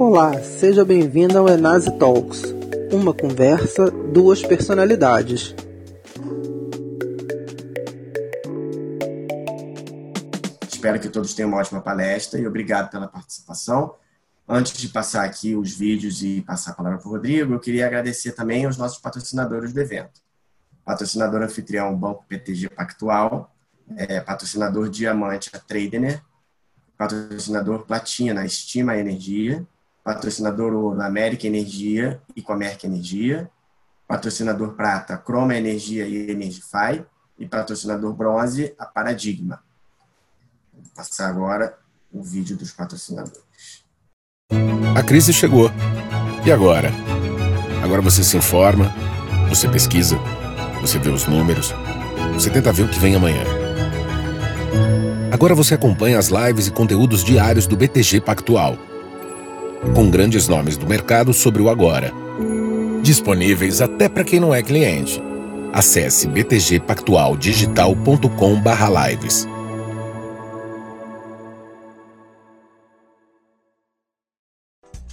Olá, seja bem-vindo ao Enase Talks, uma conversa, duas personalidades. Espero que todos tenham uma ótima palestra e obrigado pela participação. Antes de passar aqui os vídeos e passar a palavra para o Rodrigo, eu queria agradecer também aos nossos patrocinadores do evento. Patrocinador anfitrião Banco PTG Pactual, é, patrocinador Diamante a Tradener, patrocinador Platina Estima Energia, patrocinador Ouro América Energia e Comerc Energia, patrocinador Prata Croma Energia e Energify e patrocinador Bronze a Paradigma. Vou passar agora o vídeo dos patrocinadores. A crise chegou. E agora? Agora você se informa, você pesquisa, você vê os números, você tenta ver o que vem amanhã. Agora você acompanha as lives e conteúdos diários do BTG Pactual com grandes nomes do mercado sobre o agora. Disponíveis até para quem não é cliente. Acesse btgpactualdigital.com/lives.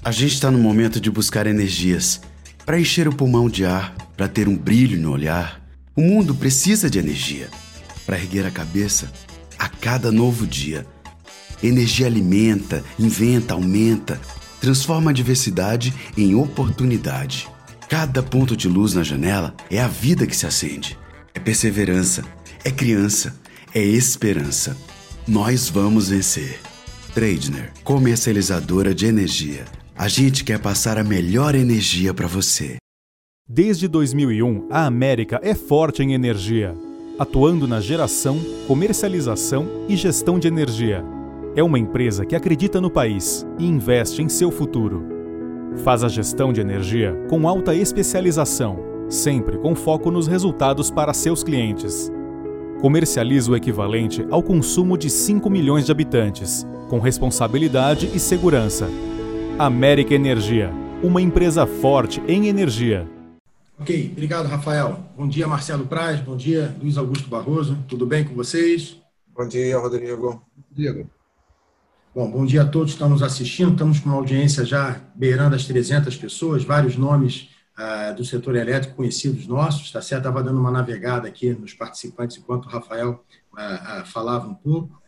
A gente está no momento de buscar energias para encher o pulmão de ar, para ter um brilho no olhar. O mundo precisa de energia para erguer a cabeça a cada novo dia. Energia alimenta, inventa, aumenta transforma a diversidade em oportunidade. Cada ponto de luz na janela é a vida que se acende. É perseverança, é criança, é esperança. Nós vamos vencer. Tradner, comercializadora de energia. A gente quer passar a melhor energia para você. Desde 2001, a América é forte em energia, atuando na geração, comercialização e gestão de energia é uma empresa que acredita no país e investe em seu futuro. Faz a gestão de energia com alta especialização, sempre com foco nos resultados para seus clientes. Comercializa o equivalente ao consumo de 5 milhões de habitantes, com responsabilidade e segurança. América Energia, uma empresa forte em energia. Ok, obrigado, Rafael. Bom dia, Marcelo Praz. Bom dia, Luiz Augusto Barroso. Tudo bem com vocês? Bom dia, Rodrigo. Rodrigo. Bom, bom dia a todos que estão nos assistindo. Estamos com uma audiência já beirando as 300 pessoas, vários nomes uh, do setor elétrico conhecidos nossos. Tá certo? Estava dando uma navegada aqui nos participantes enquanto o Rafael uh, uh, falava um pouco.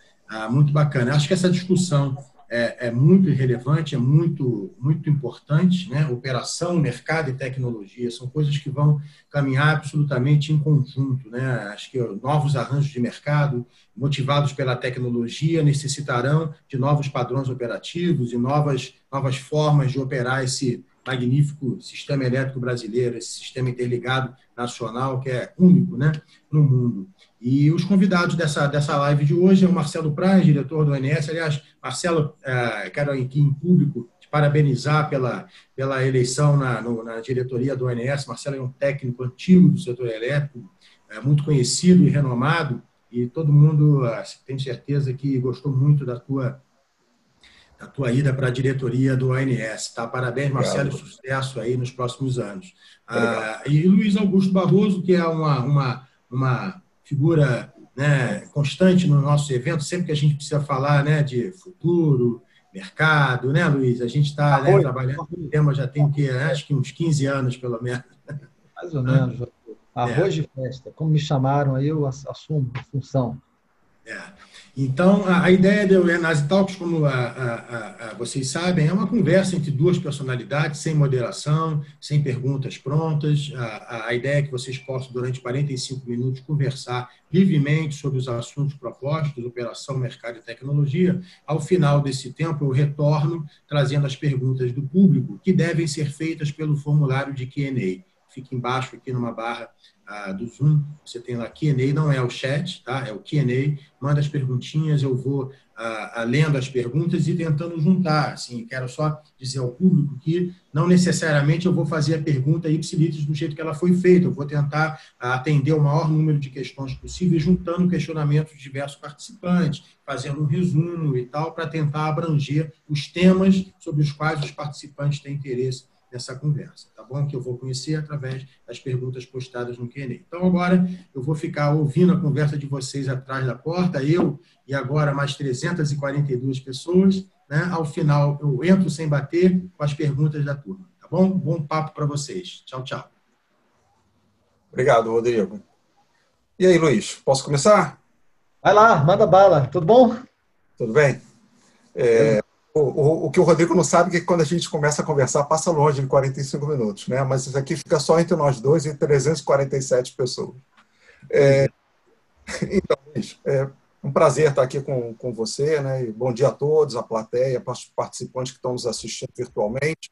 muito bacana. Acho que essa discussão é, é, muito relevante, é muito, muito importante. Né? Operação, mercado e tecnologia são coisas que vão caminhar absolutamente em conjunto. Né? Acho que novos arranjos de mercado, motivados pela tecnologia, necessitarão de novos padrões operativos e novas, novas formas de operar esse magnífico sistema elétrico brasileiro, esse sistema interligado nacional que é único né, no mundo. E os convidados dessa, dessa live de hoje é o Marcelo Praz, diretor do ONS. Aliás, Marcelo, é, quero aqui em público te parabenizar pela, pela eleição na, no, na diretoria do ONS. Marcelo é um técnico antigo do setor elétrico, é, muito conhecido e renomado, e todo mundo é, tem certeza que gostou muito da tua, da tua ida para a diretoria do ONS. Tá? Parabéns, Marcelo, e sucesso aí nos próximos anos. Ah, e Luiz Augusto Barroso, que é uma, uma, uma figura né, constante no nosso evento, sempre que a gente precisa falar né, de futuro, mercado, né, Luiz? A gente está né, trabalhando no tema já tem que, acho que uns 15 anos, pelo menos. Mais ou menos. Arroz é. de festa, como me chamaram aí, eu assumo a função. É. Então, a, a ideia do Enase Talks, como a, vocês sabem, é uma conversa entre duas personalidades, sem moderação, sem perguntas prontas. A, ideia é que vocês possam, durante 45 minutos, conversar livremente sobre os assuntos propostos, operação, mercado e tecnologia. Ao final desse tempo, eu retorno trazendo as perguntas do público, que devem ser feitas pelo formulário de Q&A. Fica embaixo aqui numa barra do Zoom, você tem lá Q&A, não é o chat, tá? É o Q&A, manda as perguntinhas, eu vou lendo as perguntas e tentando juntar, assim, quero só dizer ao público que não necessariamente eu vou fazer a pergunta ipsilitris do jeito que ela foi feita, eu vou tentar atender o maior número de questões possível, juntando questionamentos de diversos participantes, fazendo um resumo e tal, para tentar abranger os temas sobre os quais os participantes têm interesse nessa conversa, tá bom? Que eu vou conhecer através das perguntas postadas no Q&A. Então, agora eu vou ficar ouvindo a conversa de vocês atrás da porta, eu e agora mais 342 pessoas. Né? Ao final, eu entro sem bater com as perguntas da turma, tá bom? Bom papo para vocês. Tchau, tchau. Obrigado, Rodrigo. E aí, Luiz, posso começar? Vai lá, manda bala. Tudo bom? Tudo bem? É, o, o, o, que o Rodrigo não sabe é que quando a gente começa a conversar, passa longe de 45 minutos, né? Mas isso aqui fica só entre nós dois e 347 pessoas. É, então, Luiz, é um prazer estar aqui com, com você, né? E bom dia a todos, a plateia, para os participantes que estão nos assistindo virtualmente.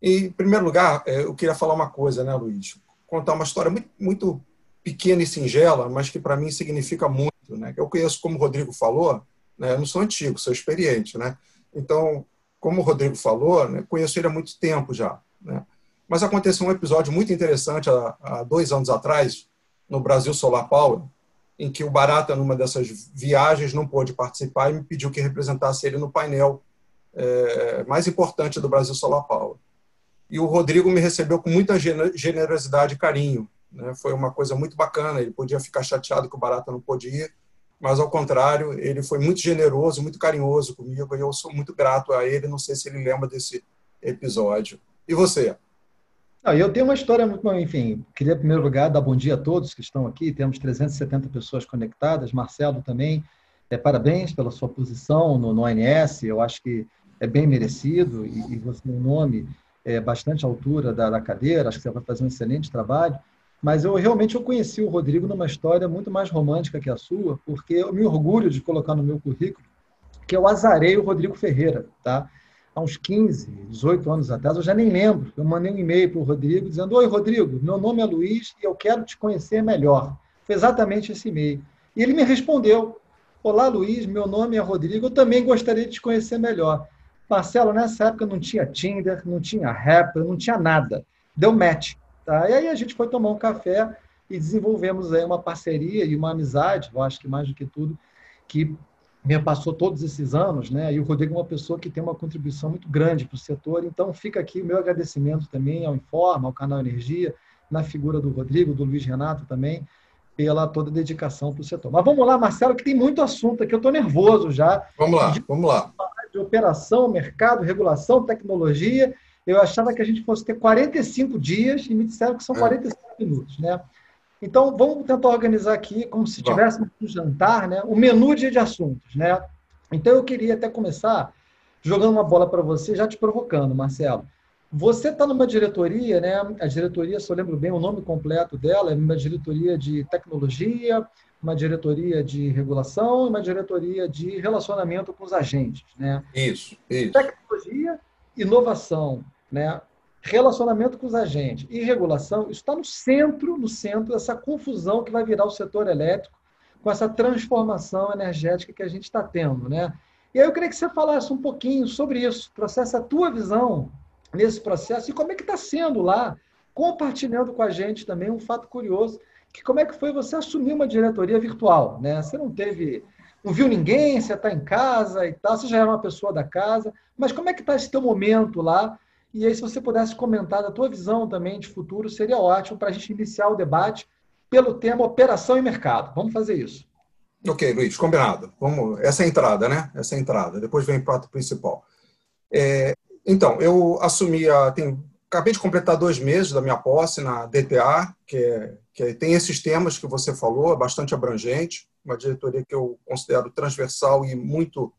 E, em primeiro lugar, é, eu queria falar uma coisa, né, Luiz? Contar uma história muito, muito pequena e singela, mas que para mim significa muito, né? Eu conheço, como o Rodrigo falou, né? Eu não sou antigo, sou experiente, né? Então, como o Rodrigo falou, né, conheço ele há muito tempo já. Né? Mas aconteceu um episódio muito interessante há, há, dois anos atrás, no Brasil Solar Power, em que o Barata, numa dessas viagens, não pôde participar e me pediu que representasse ele no painel é, mais importante do Brasil Solar Power. E o Rodrigo me recebeu com muita generosidade e carinho. Né? Foi uma coisa muito bacana. Ele podia ficar chateado que o Barata não pôde ir, mas ao contrário, ele foi muito generoso, muito carinhoso comigo, e eu sou muito grato a ele. Não sei se ele lembra desse episódio. E você? eu tenho uma história muito, enfim, queria em primeiro lugar dar bom dia a todos que estão aqui, temos 370 pessoas conectadas, Marcelo também, é, parabéns pela sua posição no, no ONS, eu acho que é bem merecido, e, e você, o nome, é bastante altura da, da cadeira, acho que você vai fazer um excelente trabalho, mas eu realmente eu conheci o Rodrigo numa história muito mais romântica que a sua, porque eu me orgulho de colocar no meu currículo que eu azarei o Rodrigo Ferreira, tá? Há uns 15, 18 anos atrás, eu já nem lembro. Eu mandei um e-mail para o Rodrigo dizendo: Oi, Rodrigo, meu nome é Luiz e eu quero te conhecer melhor. Foi exatamente esse e-mail. E ele me respondeu: Olá, Luiz, meu nome é Rodrigo, eu também gostaria de te conhecer melhor. Marcelo, nessa época não tinha Tinder, não tinha Rapper, não tinha nada. Deu match. Tá? E aí a gente foi tomar um café e desenvolvemos aí uma parceria e uma amizade, eu acho que mais do que tudo, que me passou todos esses anos, né? E o Rodrigo é uma pessoa que tem uma contribuição muito grande para o setor, então fica aqui o meu agradecimento também ao Informa, ao Canal Energia, na figura do Rodrigo, do Luiz Renato também, pela toda a dedicação para o setor. Mas vamos lá, Marcelo, que tem muito assunto aqui, eu estou nervoso já. Vamos lá, vamos lá. De operação, mercado, regulação, tecnologia, eu achava que a gente fosse ter 45 dias e me disseram que são 45 é. minutos, né? Então, vamos tentar organizar aqui, como se tivéssemos um jantar, né? o menu de, de assuntos. Né? Então, eu queria até começar jogando uma bola para você, já te provocando, Marcelo. Você está numa diretoria, né? a diretoria, se eu lembro bem, o nome completo dela é uma diretoria de tecnologia, uma diretoria de regulação e uma diretoria de relacionamento com os agentes. Né? Isso, isso. Tecnologia, inovação, né? relacionamento com os agentes e regulação, isso está no centro, no centro dessa confusão que vai virar o setor elétrico com essa transformação energética que a gente está tendo, né? E aí eu queria que você falasse um pouquinho sobre isso, trouxesse a tua visão nesse processo e como é que está sendo lá, compartilhando com a gente também um fato curioso, que como é que foi você assumir uma diretoria virtual, né? Você não teve, não viu ninguém, você está em casa e tal, você já era uma pessoa da casa, mas como é que está esse teu momento lá e aí, se você pudesse comentar da tua visão também de futuro, seria ótimo para a gente iniciar o debate pelo tema operação e mercado. Vamos fazer isso. Ok, Luiz, combinado. Vamos, essa é a entrada, né? Essa é a entrada. Depois vem o prato principal. É, então, eu assumi a. Tem, acabei de completar dois meses da minha posse na DTA, que, é, que é, tem esses temas que você falou, é bastante abrangente, uma diretoria que eu considero transversal e muito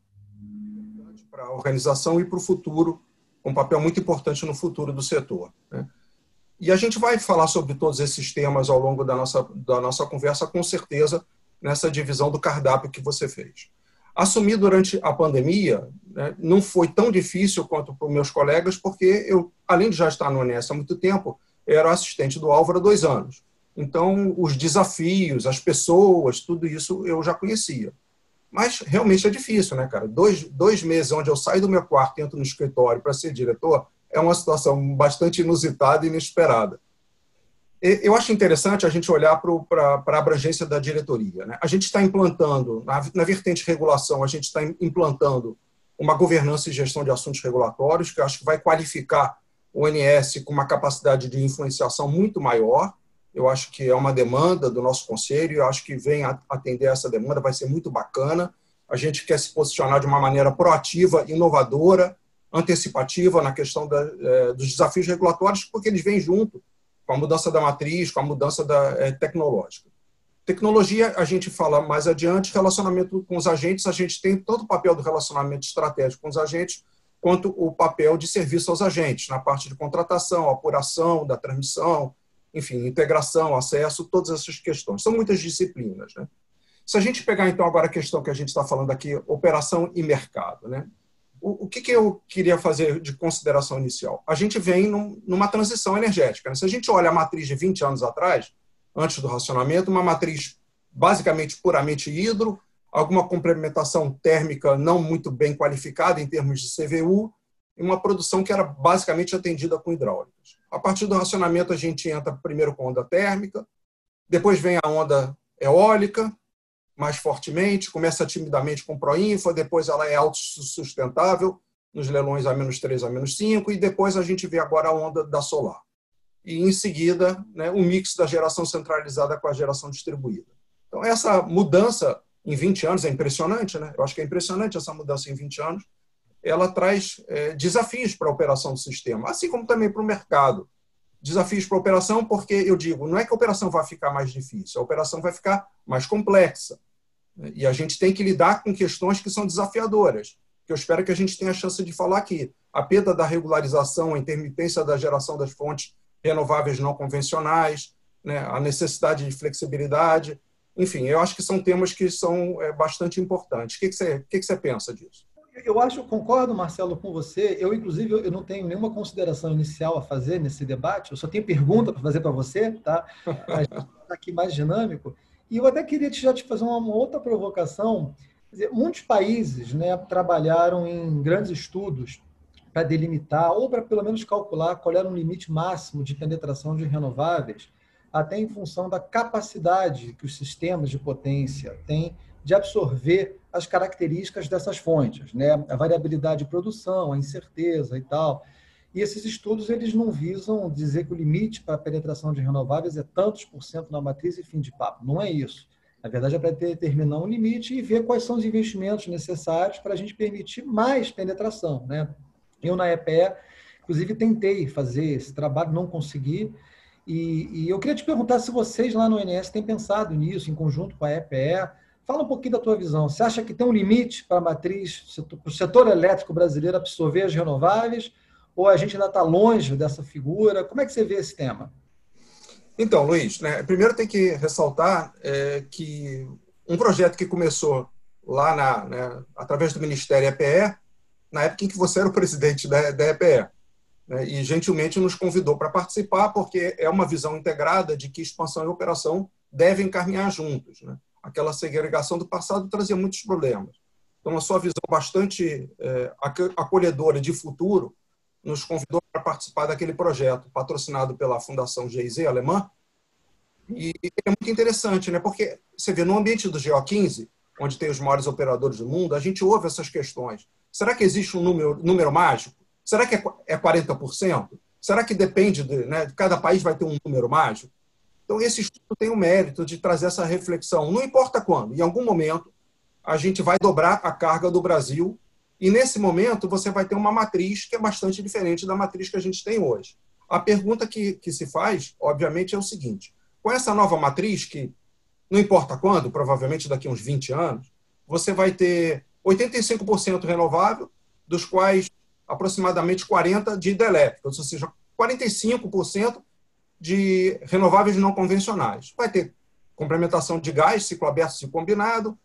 para a organização e para o futuro um papel muito importante no futuro do setor. Né? E a gente vai falar sobre todos esses temas ao longo da nossa, da nossa conversa, com certeza, nessa divisão do cardápio que você fez. Assumir durante a pandemia né, não foi tão difícil quanto para os meus colegas, porque eu, além de já estar no ONS há muito tempo, era assistente do Álvaro há dois anos. Então, os desafios, as pessoas, tudo isso eu já conhecia. Mas realmente é difícil, né, cara? Dois, dois meses onde eu saio do meu quarto e entro no escritório para ser diretor é uma situação bastante inusitada e inesperada. Eu acho interessante a gente olhar para a abrangência da diretoria. Né? A gente está implantando, na, na vertente regulação, a gente está implantando uma governança e gestão de assuntos regulatórios, que eu acho que vai qualificar ONS com uma capacidade de influenciação muito maior. Eu acho que é uma demanda do nosso conselho, eu acho que vem atender essa demanda, vai ser muito bacana. A gente quer se posicionar de uma maneira proativa, inovadora, antecipativa na questão da, é, dos desafios regulatórios, porque eles vêm junto com a mudança da matriz, com a mudança da, é, tecnológica. Tecnologia, a gente fala mais adiante, relacionamento com os agentes, a gente tem tanto o papel do relacionamento estratégico com os agentes, quanto o papel de serviço aos agentes, na parte de contratação, apuração da transmissão, enfim, integração, acesso, todas essas questões. São muitas disciplinas. Né? Se a gente pegar, então, agora a questão que a gente está falando aqui, operação e mercado, né? o, o que, que, eu queria fazer de consideração inicial? A gente vem num, numa transição energética. Né? Se a gente olha a matriz de 20 anos atrás, antes do racionamento, uma matriz basicamente puramente hidro, alguma complementação térmica não muito bem qualificada em termos de CVU, e uma produção que era basicamente atendida com hidráulicas. A partir do racionamento, a gente entra primeiro com onda térmica, depois vem a onda eólica, mais fortemente, começa timidamente com Proinfa, depois ela é autossustentável, nos leilões a menos 3 a menos 5, e depois a gente vê agora a onda da solar. E, em seguida, né, o mix da geração centralizada com a geração distribuída. Então, essa mudança em 20 anos, é impressionante, né? Eu acho que é impressionante essa mudança em 20 anos. Ela traz é, desafios para a operação do sistema, assim como também para o mercado. Desafios para a operação, porque eu digo, não é que a operação vai ficar mais difícil, a operação vai ficar mais complexa. E a gente tem que lidar com questões que são desafiadoras, que eu espero que a gente tenha a chance de falar aqui. A perda da regularização, a intermitência da geração das fontes renováveis não convencionais, né? a necessidade de flexibilidade, enfim, eu acho que são temas que são é, bastante importantes. O que, você, que, que você pensa disso? Eu acho, concordo, Marcelo, com você. Eu, inclusive, eu não tenho nenhuma consideração inicial a fazer nesse debate. Eu só tenho pergunta para fazer para você, tá? A gente está aqui mais dinâmico. E eu até queria já te fazer uma outra provocação. Dizer, muitos países né, trabalharam em grandes estudos para delimitar ou para pelo menos calcular qual era o limite máximo de penetração de renováveis até em função da capacidade que os sistemas de potência têm de absorver as características dessas fontes, né? A variabilidade de produção, a incerteza e tal. E esses estudos eles não visam dizer que o limite para a penetração de renováveis é tantos por cento na matriz e fim de papo. Não é isso. Na verdade, é para determinar um limite e ver quais são os investimentos necessários para a gente permitir mais penetração. Né? Eu, na EPE, inclusive, tentei fazer esse trabalho, não consegui, e, e, eu queria te perguntar se vocês lá no INS têm pensado nisso, em conjunto com a EPE. Fala um pouquinho da tua visão. Você acha que tem um limite para a matriz, para o setor elétrico brasileiro absorver as renováveis? Ou a gente ainda está longe dessa figura? Como é que você vê esse tema? Então, Luiz, né, primeiro tem que ressaltar é, que um projeto que começou lá na, né, através do Ministério EPE, na época em que você era o presidente da, da EPE, né, e gentilmente nos convidou para participar, porque é uma visão integrada de que expansão e operação devem caminhar juntos. Né? Aquela segregação do passado trazia muitos problemas. Então, a sua visão bastante é, acolhedora de futuro nos convidou para participar daquele projeto patrocinado pela Fundação GIZ alemã. E é muito interessante, né? porque você vê, no ambiente do GO15, onde tem os maiores operadores do mundo, a gente ouve essas questões. Será que existe um número, número mágico? Será que é 40%? É Será que depende de, né, cada país vai ter um número mágico? Então, esse estudo tem o mérito de trazer essa reflexão. Não importa quando, em algum momento, a gente vai dobrar a carga do Brasil e, nesse momento, você vai ter uma matriz que é bastante diferente da matriz que a gente tem hoje. A pergunta que, que se faz, obviamente, é o seguinte: com essa nova matriz, que não importa quando, provavelmente daqui a uns 20 anos, você vai ter 85% renovável, dos quais aproximadamente 40% de hidrelétricas, ou seja, 45% de renováveis não convencionais. Vai ter complementação de gás, ciclo aberto, ciclo combinado,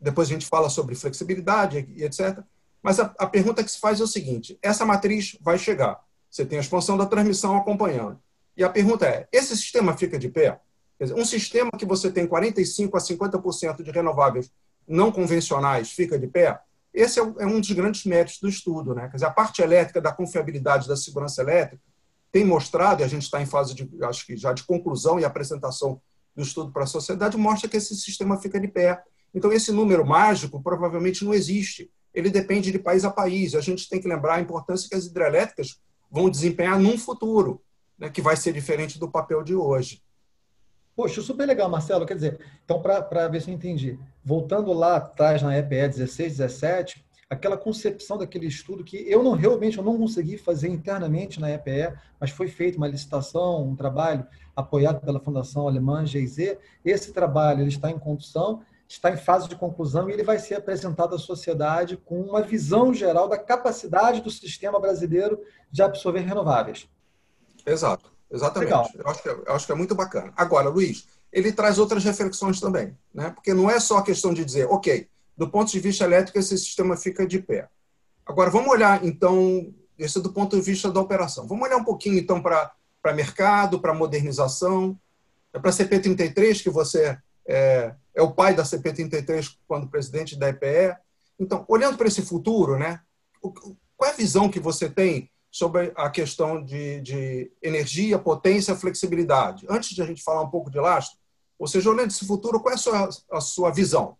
depois a gente fala sobre flexibilidade e etc. Mas a, a pergunta que se faz é o seguinte: essa matriz vai chegar, você tem a expansão da transmissão acompanhando. E a pergunta é: esse sistema fica de pé? Dizer, um sistema que você tem 45% a 50% de renováveis não convencionais fica de pé? Esse é, é um dos grandes méritos do estudo. Né? Quer dizer, a parte elétrica da confiabilidade da segurança elétrica tem mostrado, e a gente está em fase de, acho que já de conclusão e apresentação do estudo para a sociedade, mostra que esse sistema fica de pé. Então, esse número mágico provavelmente não existe. Ele depende de país a país. A gente tem que lembrar a importância que as hidrelétricas vão desempenhar num futuro, né, que vai ser diferente do papel de hoje. Poxa, super legal, Marcelo. Quer dizer, então, para ver se eu entendi, voltando lá atrás na EPE 16, 17, aquela concepção daquele estudo que eu não realmente eu não consegui fazer internamente na EPE, mas foi feita uma licitação, um trabalho apoiado pela Fundação Alemã GIZ. Esse trabalho ele está em condução, está em fase de conclusão e ele vai ser apresentado à sociedade com uma visão geral da capacidade do sistema brasileiro de absorver renováveis. Exato, exatamente. Eu acho, que, é, eu acho que é muito bacana. Agora, Luiz, ele traz outras reflexões também, né? porque não é só a questão de dizer, ok, do ponto de vista elétrico, esse sistema fica de pé. Agora, vamos olhar, então, esse é do ponto de vista da operação. Vamos olhar um pouquinho, então, para mercado, para modernização. É para a CP33, que você é, é, o pai da CP33 quando presidente da EPE. Então, olhando para esse futuro, né, qual é a visão que você tem sobre a questão de, de energia, potência, flexibilidade? Antes de a gente falar um pouco de lastro, ou seja, olhando esse futuro, qual é a sua, a sua visão?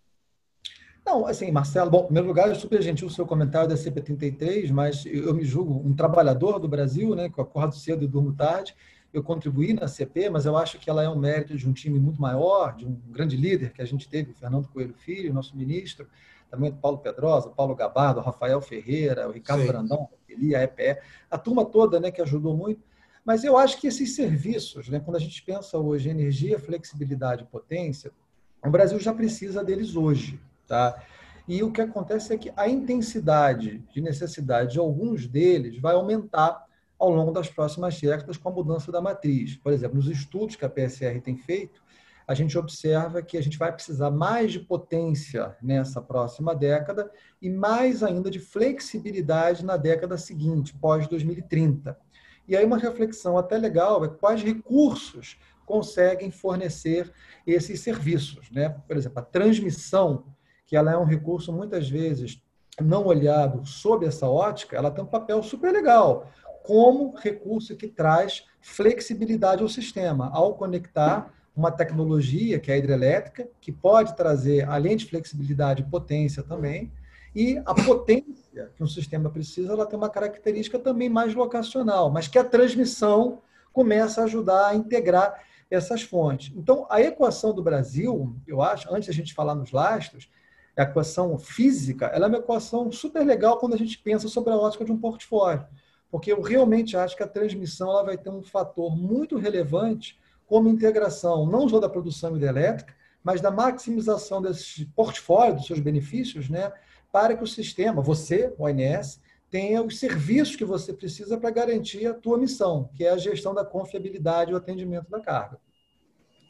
Não, assim, Marcelo, bom, em primeiro lugar, é super gentil o seu comentário da CP33, mas eu me julgo um trabalhador do Brasil, né, que eu acordo cedo e durmo tarde. Eu contribuí na CP, mas eu acho que ela é um mérito de um time muito maior, de um grande líder que a gente teve, o Fernando Coelho Filho, nosso ministro, também o Paulo Pedrosa, Paulo Gabardo, o Rafael Ferreira, o Ricardo Sim. Brandão, a EPE, a turma toda né, que ajudou muito. Mas eu acho que esses serviços, né, quando a gente pensa hoje em energia, flexibilidade e potência, o Brasil já precisa deles hoje. Tá? E o que acontece é que a intensidade de necessidade de alguns deles vai aumentar ao longo das próximas décadas com a mudança da matriz. Por exemplo, nos estudos que a PSR tem feito, a gente observa que a gente vai precisar mais de potência nessa próxima década e mais ainda de flexibilidade na década seguinte, pós 2030. E aí uma reflexão até legal é quais recursos conseguem fornecer esses serviços, né? Por exemplo, a transmissão que ela é um recurso muitas vezes não olhado sob essa ótica, ela tem um papel super legal como recurso que traz flexibilidade ao sistema, ao conectar uma tecnologia que é a hidrelétrica, que pode trazer, além de flexibilidade, potência também, e a potência que um sistema precisa, ela tem uma característica também mais locacional, mas que a transmissão começa a ajudar a integrar essas fontes. Então, a equação do Brasil, eu acho, antes da gente falar nos lastros, a equação física, ela é uma equação super legal quando a gente pensa sobre a ótica de um portfólio, porque eu realmente acho que a transmissão ela vai ter um fator muito relevante como integração não só da produção hidrelétrica, mas da maximização desse portfólio, dos seus benefícios, né, para que o sistema, você, o ONS, tenha os serviços que você precisa para garantir a tua missão, que é a gestão da confiabilidade e o atendimento da carga.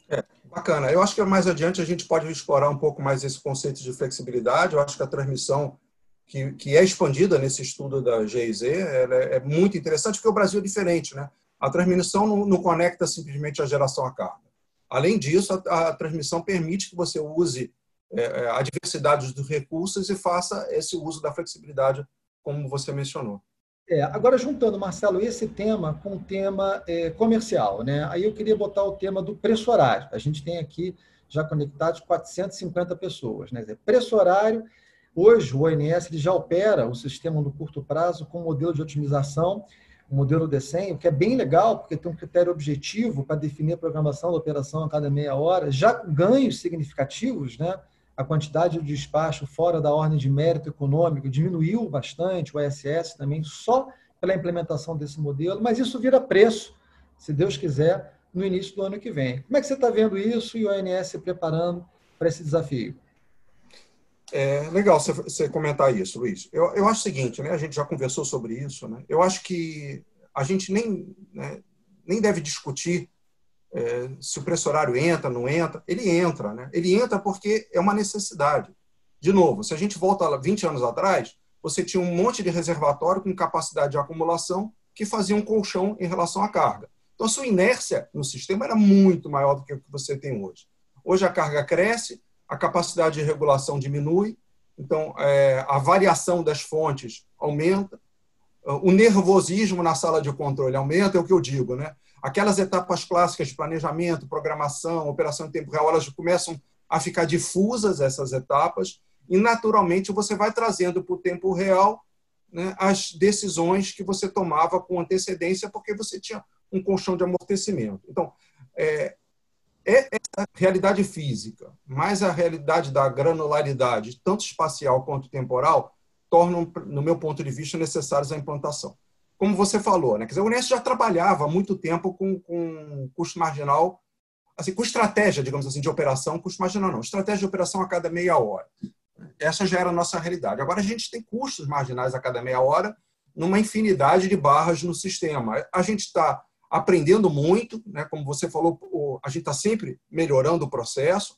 É, bacana. Eu acho que mais adiante a gente pode explorar um pouco mais esse conceito de flexibilidade. Eu acho que a transmissão que, que é expandida nesse estudo da GIZ é, é, muito interessante, porque o Brasil é diferente. Né? A transmissão não, não conecta simplesmente a geração à carga. Além disso, a, a transmissão permite que você use é, é, a diversidade dos recursos e faça esse uso da flexibilidade, como você mencionou. É, agora, juntando, Marcelo, esse tema com o tema é, comercial, né? aí eu queria botar o tema do preço horário. A gente tem aqui já conectados 450 pessoas. Né? Preço horário, hoje o ONS ele já opera o sistema no curto prazo com um modelo de otimização, um modelo D100, o que é bem legal, porque tem um critério objetivo para definir a programação da operação a cada meia hora, já ganhos significativos, né? A quantidade de despacho fora da ordem de mérito econômico diminuiu bastante, o ISS também, só pela implementação desse modelo, mas isso vira preço, se Deus quiser, no início do ano que vem. Como é que você está vendo isso e o ONS se preparando para esse desafio? É legal você, comentar isso, Luiz. Eu, eu acho o seguinte, né? A gente já conversou sobre isso, né? Eu acho que a gente nem, né, nem deve discutir é, se o preço horário entra, não entra, ele entra, né? Ele entra porque é uma necessidade. De novo, se a gente volta 20 anos atrás, você tinha um monte de reservatório com capacidade de acumulação que fazia um colchão em relação à carga. Então, a sua inércia no sistema era muito maior do que o que você tem hoje. Hoje a carga cresce, a capacidade de regulação diminui, então é, a variação das fontes aumenta, o nervosismo na sala de controle aumenta, é o que eu digo, né? Aquelas etapas clássicas de planejamento, programação, operação em tempo real, elas começam a ficar difusas essas etapas e naturalmente você vai trazendo para o tempo real né, as decisões que você tomava com antecedência, porque você tinha um colchão de amortecimento. Então, é, é essa realidade física, mais a realidade da granularidade, tanto espacial quanto temporal, tornam, no meu ponto de vista, necessários a implantação. Como você falou, né? Quer dizer, o Unesco já trabalhava há muito tempo com, com custo marginal, assim, com estratégia, digamos assim, de operação, custo marginal não, estratégia de operação a cada meia hora. Essa já era a nossa realidade. Agora a gente tem custos marginais a cada meia hora numa infinidade de barras no sistema. A gente está aprendendo muito, né? como você falou, a gente está sempre melhorando o processo.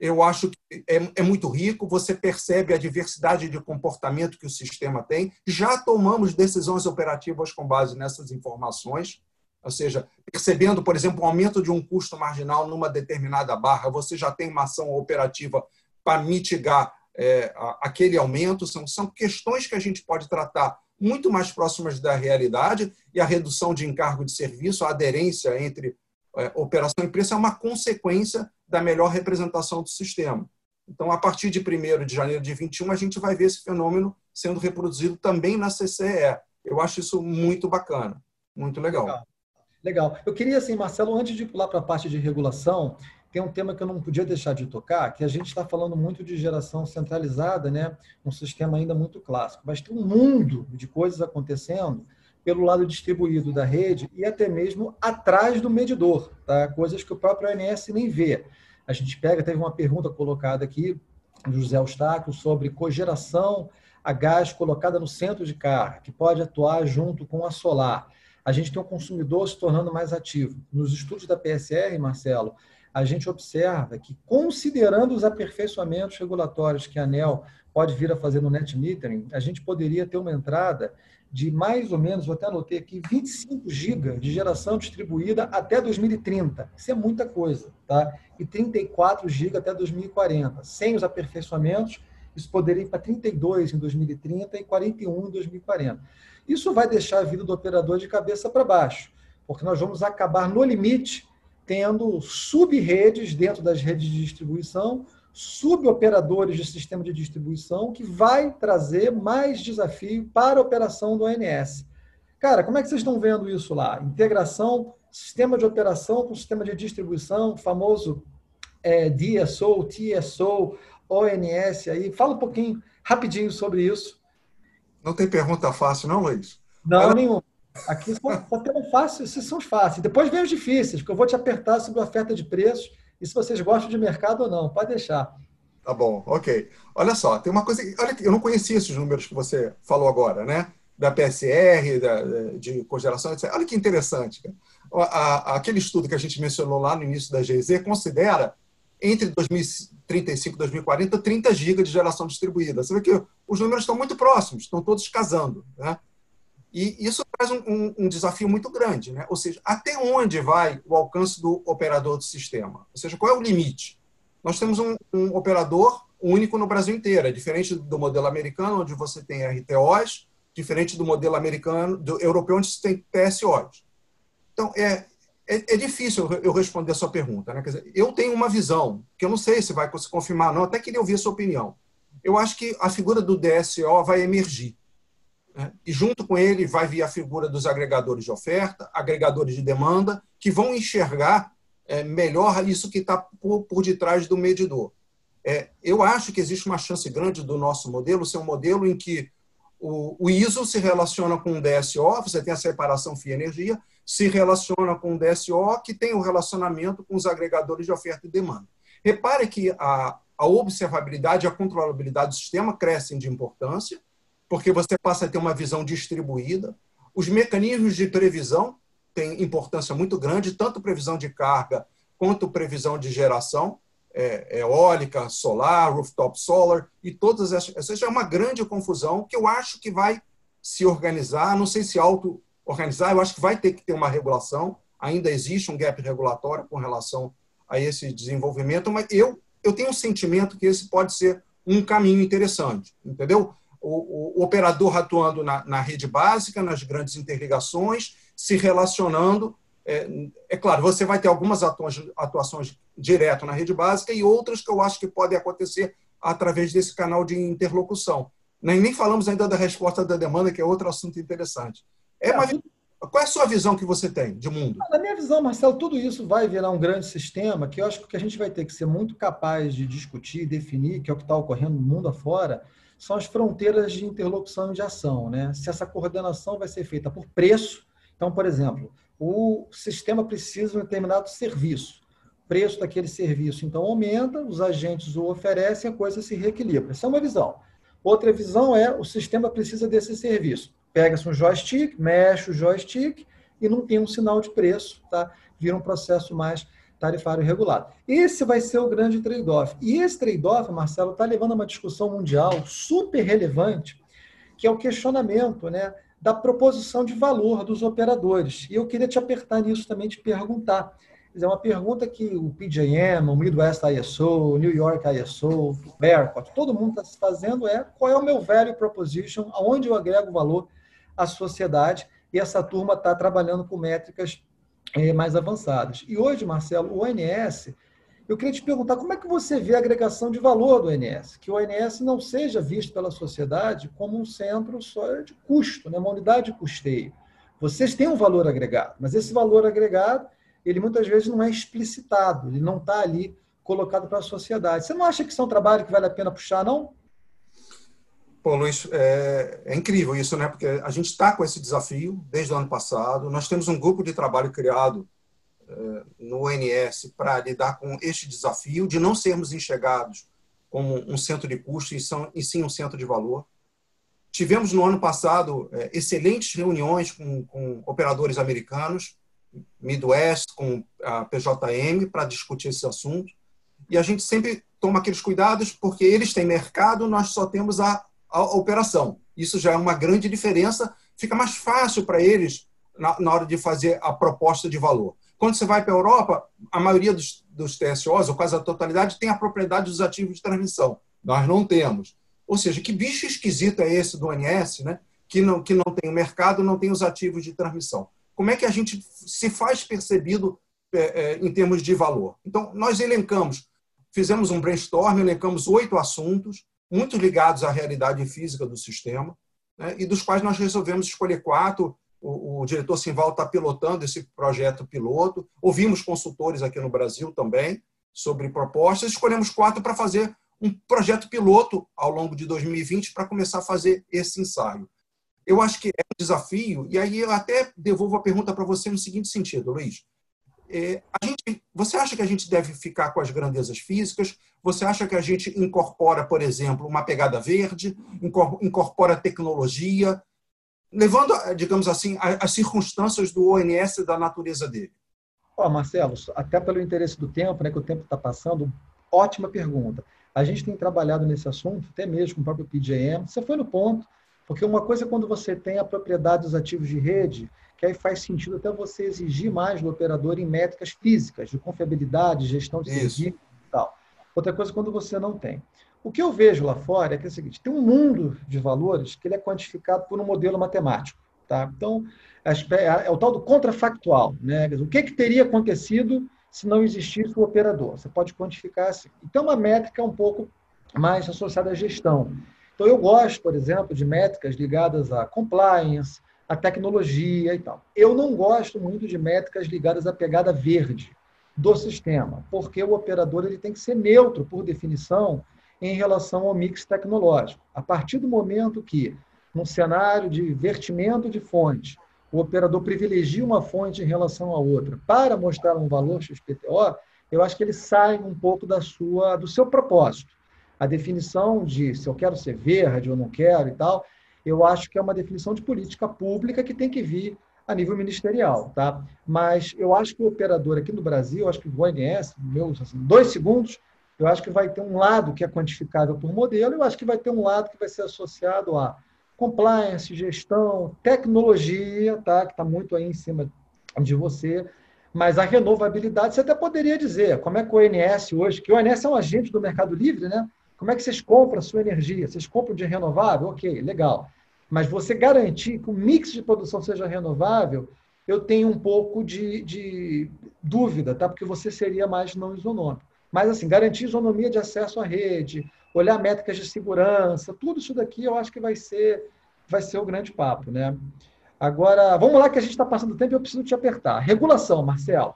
Eu acho que é, é, muito rico, você percebe a diversidade de comportamento que o sistema tem. Já tomamos decisões operativas com base nessas informações, ou seja, percebendo, por exemplo, o aumento de um custo marginal numa determinada barra, você já tem uma ação operativa para mitigar é, aquele aumento. São, são questões que a gente pode tratar muito mais próximas da realidade e a redução de encargo de serviço, a aderência entre é, operação e preço é uma consequência da melhor representação do sistema. Então, a partir de 1 de janeiro de 21, a gente vai ver esse fenômeno sendo reproduzido também na CCE. Eu acho isso muito bacana, muito legal. Legal. legal. Eu queria, assim, Marcelo, antes de pular para a parte de regulação, tem um tema que eu não podia deixar de tocar, que a gente está falando muito de geração centralizada, né? um sistema ainda muito clássico, mas tem um mundo de coisas acontecendo pelo lado distribuído da rede e até mesmo atrás do medidor, tá? coisas que o próprio ONS nem vê. A gente pega, teve uma pergunta colocada aqui, do José Eustáquio, sobre cogeração a gás colocada no centro de carga, que pode atuar junto com a solar. A gente tem um consumidor se tornando mais ativo. Nos estudos da PSR, Marcelo, a gente observa que, considerando os aperfeiçoamentos regulatórios que a ANEL pode vir a fazer no net metering, a gente poderia ter uma entrada de mais ou menos, vou até anotei aqui, 25 GB de geração distribuída até 2030. Isso é muita coisa, tá? E 34 GB até 2040. Sem os aperfeiçoamentos, isso poderia ir para 32 em 2030 e 41 em 2040. Isso vai deixar a vida do operador de cabeça para baixo, porque nós vamos acabar no limite tendo sub-redes dentro das redes de distribuição, suboperadores de sistema de distribuição, que vai trazer mais desafio para a operação do ONS. Cara, como é que vocês estão vendo isso lá? Integração, sistema de operação com sistema de distribuição, famoso é, DSO, TSO, ONS aí. Fala um pouquinho, rapidinho sobre isso. Não tem pergunta fácil, não, Luiz? Não, Olha... nenhum. Aqui só, só tem fácil, esses são os fáceis. Depois vem os difíceis, que eu vou te apertar sobre a oferta de preços e se vocês gostam de mercado ou não. Pode deixar. Tá bom, ok. Olha só, tem uma coisa. Olha, eu não conhecia esses números que você falou agora, né? Da PSR, da, de congelação, etc. Olha que interessante. A, a, aquele estudo que a gente mencionou lá no início da GZ considera entre 2035 e 2040 30 GB de geração distribuída. Você vê que os números estão muito próximos, estão todos casando. Né? E isso traz um, um, um, desafio muito grande, né? ou seja, até onde vai o alcance do operador do sistema? Ou seja, qual é o limite? Nós temos um, um operador único no Brasil inteiro, é diferente do modelo americano, onde você tem RTOs, diferente do modelo americano, do europeu, onde você tem TSOs. Então, é, é, é, difícil eu responder a sua pergunta. Né? Quer dizer, eu tenho uma visão, que eu não sei se vai se confirmar, não, até queria ouvir a sua opinião. Eu acho que a figura do DSO vai emergir. Né? E junto com ele vai vir a figura dos agregadores de oferta, agregadores de demanda, que vão enxergar é, melhor isso que está por, detrás do medidor. É, eu acho que existe uma chance grande do nosso modelo ser um modelo em que o, ISO se relaciona com o DSO, você tem a separação FIA-energia, se relaciona com o DSO, que tem o relacionamento com os agregadores de oferta e demanda. Repare que a observabilidade e a controlabilidade do sistema crescem de importância, porque você passa a ter uma visão distribuída. Os mecanismos de previsão têm importância muito grande, tanto previsão de carga quanto previsão de geração, é, eólica, solar, rooftop solar, e todas essas. Essa é uma grande confusão que eu acho que vai se organizar, não sei se auto-organizar, eu acho que vai ter que ter uma regulação, ainda existe um gap regulatório com relação a esse desenvolvimento, mas eu, eu tenho um sentimento que esse pode ser um caminho interessante, entendeu? O, o, operador atuando na, na, rede básica, nas grandes interligações, se relacionando. É, é claro, você vai ter algumas atuações, atuações direto na rede básica e outras que eu acho que podem acontecer através desse canal de interlocução. Nem, nem falamos ainda da resposta da demanda, que é outro assunto interessante. É qual é a sua visão que você tem de mundo? Na minha visão, Marcelo, tudo isso vai virar um grande sistema que eu acho que a gente vai ter que ser muito capaz de discutir, definir, que é o que está ocorrendo no mundo afora, são as fronteiras de interlocução e de ação. Né? Se essa coordenação vai ser feita por preço, então, por exemplo, o sistema precisa de um determinado serviço. Preço daquele serviço, então, aumenta, os agentes o oferecem, a coisa se reequilibra. Essa é uma visão. Outra visão é o sistema precisa desse serviço pega-se um joystick, mexe o joystick e não tem um sinal de preço, tá? Vira um processo mais tarifário regulado. Esse vai ser o grande trade-off. E esse trade-off, Marcelo, está levando a uma discussão mundial super relevante, que é o questionamento né, da proposição de valor dos operadores. E eu queria te apertar nisso também, te perguntar. É uma pergunta que o PJM, o Midwest ISO, o New York ISO, o BERCOT, todo mundo está se fazendo é qual é o meu value proposition, aonde eu agrego valor a sociedade, e essa turma está trabalhando com métricas é, mais avançadas. E hoje, Marcelo, o ONS, eu queria te perguntar como é que você vê a agregação de valor do ONS, que o ONS não seja visto pela sociedade como um centro só de custo, né, uma unidade de custeio. Vocês têm um valor agregado, mas esse valor agregado, ele muitas vezes não é explicitado, ele não está ali colocado para a sociedade. Você não acha que isso é um trabalho que vale a pena puxar, não? Pô, Luiz, é, é, incrível isso, né? Porque a gente está com esse desafio desde o ano passado. Nós temos um grupo de trabalho criado é, no ONS para lidar com este desafio de não sermos enxergados como um centro de custo e, são, e sim um centro de valor. Tivemos no ano passado é, excelentes reuniões com, com operadores americanos, Midwest, com a PJM, para discutir esse assunto. E a gente sempre toma aqueles cuidados, porque eles têm mercado, nós só temos a a operação. Isso já é uma grande diferença, fica mais fácil para eles na, na, hora de fazer a proposta de valor. Quando você vai para a Europa, a maioria dos, dos TSOs, ou quase a totalidade, tem a propriedade dos ativos de transmissão. Nós não temos. Ou seja, que bicho esquisito é esse do ONS, né? que, não, que não tem o mercado, não tem os ativos de transmissão? Como é que a gente se faz percebido é, é, em termos de valor? Então, nós elencamos, fizemos um brainstorm, elencamos oito assuntos, muito ligados à realidade física do sistema, né, e dos quais nós resolvemos escolher quatro. O, o diretor Simval está pilotando esse projeto piloto. Ouvimos consultores aqui no Brasil também sobre propostas. Escolhemos quatro para fazer um projeto piloto ao longo de 2020 para começar a fazer esse ensaio. Eu acho que é um desafio, e aí eu até devolvo a pergunta para você no seguinte sentido, Luiz. É, gente, você acha que a gente deve ficar com as grandezas físicas? Você acha que a gente incorpora, por exemplo, uma pegada verde, incorpora tecnologia, levando, digamos assim, as circunstâncias do ONS da natureza dele? Oh, Marcelo, até pelo interesse do tempo, né, que o tempo está passando, ótima pergunta. A gente tem trabalhado nesse assunto, até mesmo com o próprio PJM. Você foi no ponto, porque uma coisa é quando você tem a propriedade dos ativos de rede, que aí faz sentido até você exigir mais do operador em métricas físicas, de confiabilidade, gestão de serviço e tal. Outra coisa quando você não tem. O que eu vejo lá fora é que é o seguinte, tem um mundo de valores que ele é quantificado por um modelo matemático. Tá? Então, é o tal do contrafactual. Né? O que, que teria acontecido se não existisse o operador? Você pode quantificar assim. Então, uma métrica um pouco mais associada à gestão. Então, eu gosto, por exemplo, de métricas ligadas a compliance, a tecnologia e tal. Eu não gosto muito de métricas ligadas à pegada verde do sistema, porque o operador ele tem que ser neutro, por definição, em relação ao mix tecnológico. A partir do momento que, num cenário de vertimento de fonte, o operador privilegia uma fonte em relação à outra para mostrar um valor XPTO, eu acho que ele sai um pouco da sua, do seu propósito. A definição de se eu quero ser verde ou não quero e tal, eu acho que é uma definição de política pública que tem que vir a nível ministerial, tá? Mas eu acho que o operador aqui no Brasil, eu acho que o ONS, meus assim, dois segundos, eu acho que vai ter um lado que é quantificável por modelo, eu acho que vai ter um lado que vai ser associado a compliance, gestão, tecnologia, tá? Que está muito aí em cima de você. Mas a renovabilidade, você até poderia dizer, como é que o ONS hoje, que o ONS é um agente do Mercado Livre, né? Como é que vocês compram a sua energia? Vocês compram de renovável? Ok, legal. Mas você garantir que o mix de produção seja renovável, eu tenho um pouco de, de dúvida, tá? Porque você seria mais não isonômico. Mas, assim, garantir isonomia de acesso à rede, olhar métricas de segurança, tudo isso daqui eu acho que vai ser, vai ser o grande papo. Né? Agora, vamos lá que a gente está passando tempo e eu preciso te apertar. Regulação, Marcelo.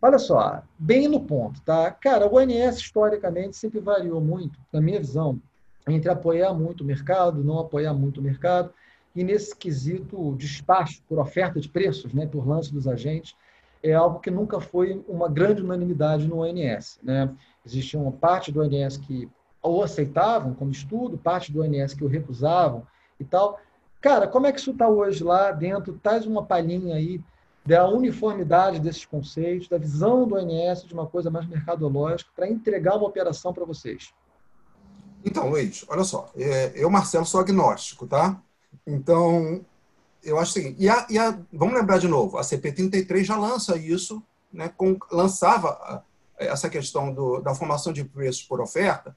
Olha só, bem no ponto, tá? Cara, o ONS historicamente sempre variou muito, na minha visão, entre apoiar muito o mercado, não apoiar muito o mercado, e nesse quesito despacho por oferta de preços, né, por lance dos agentes, é algo que nunca foi uma grande unanimidade no ONS. Né? Existia uma parte do ONS que o aceitavam como estudo, parte do ONS que o recusavam e tal. Cara, como é que isso está hoje lá dentro? Traz uma palhinha aí da uniformidade desses conceitos, da visão do ONS de uma coisa mais mercadológica para entregar uma operação para vocês. Então, Luiz, olha só, é, eu, Marcelo, sou agnóstico, tá? Então, eu acho o seguinte, e a, e a, vamos lembrar de novo, a CP33 já lança isso, né, com, lançava essa questão do, da formação de preços por oferta,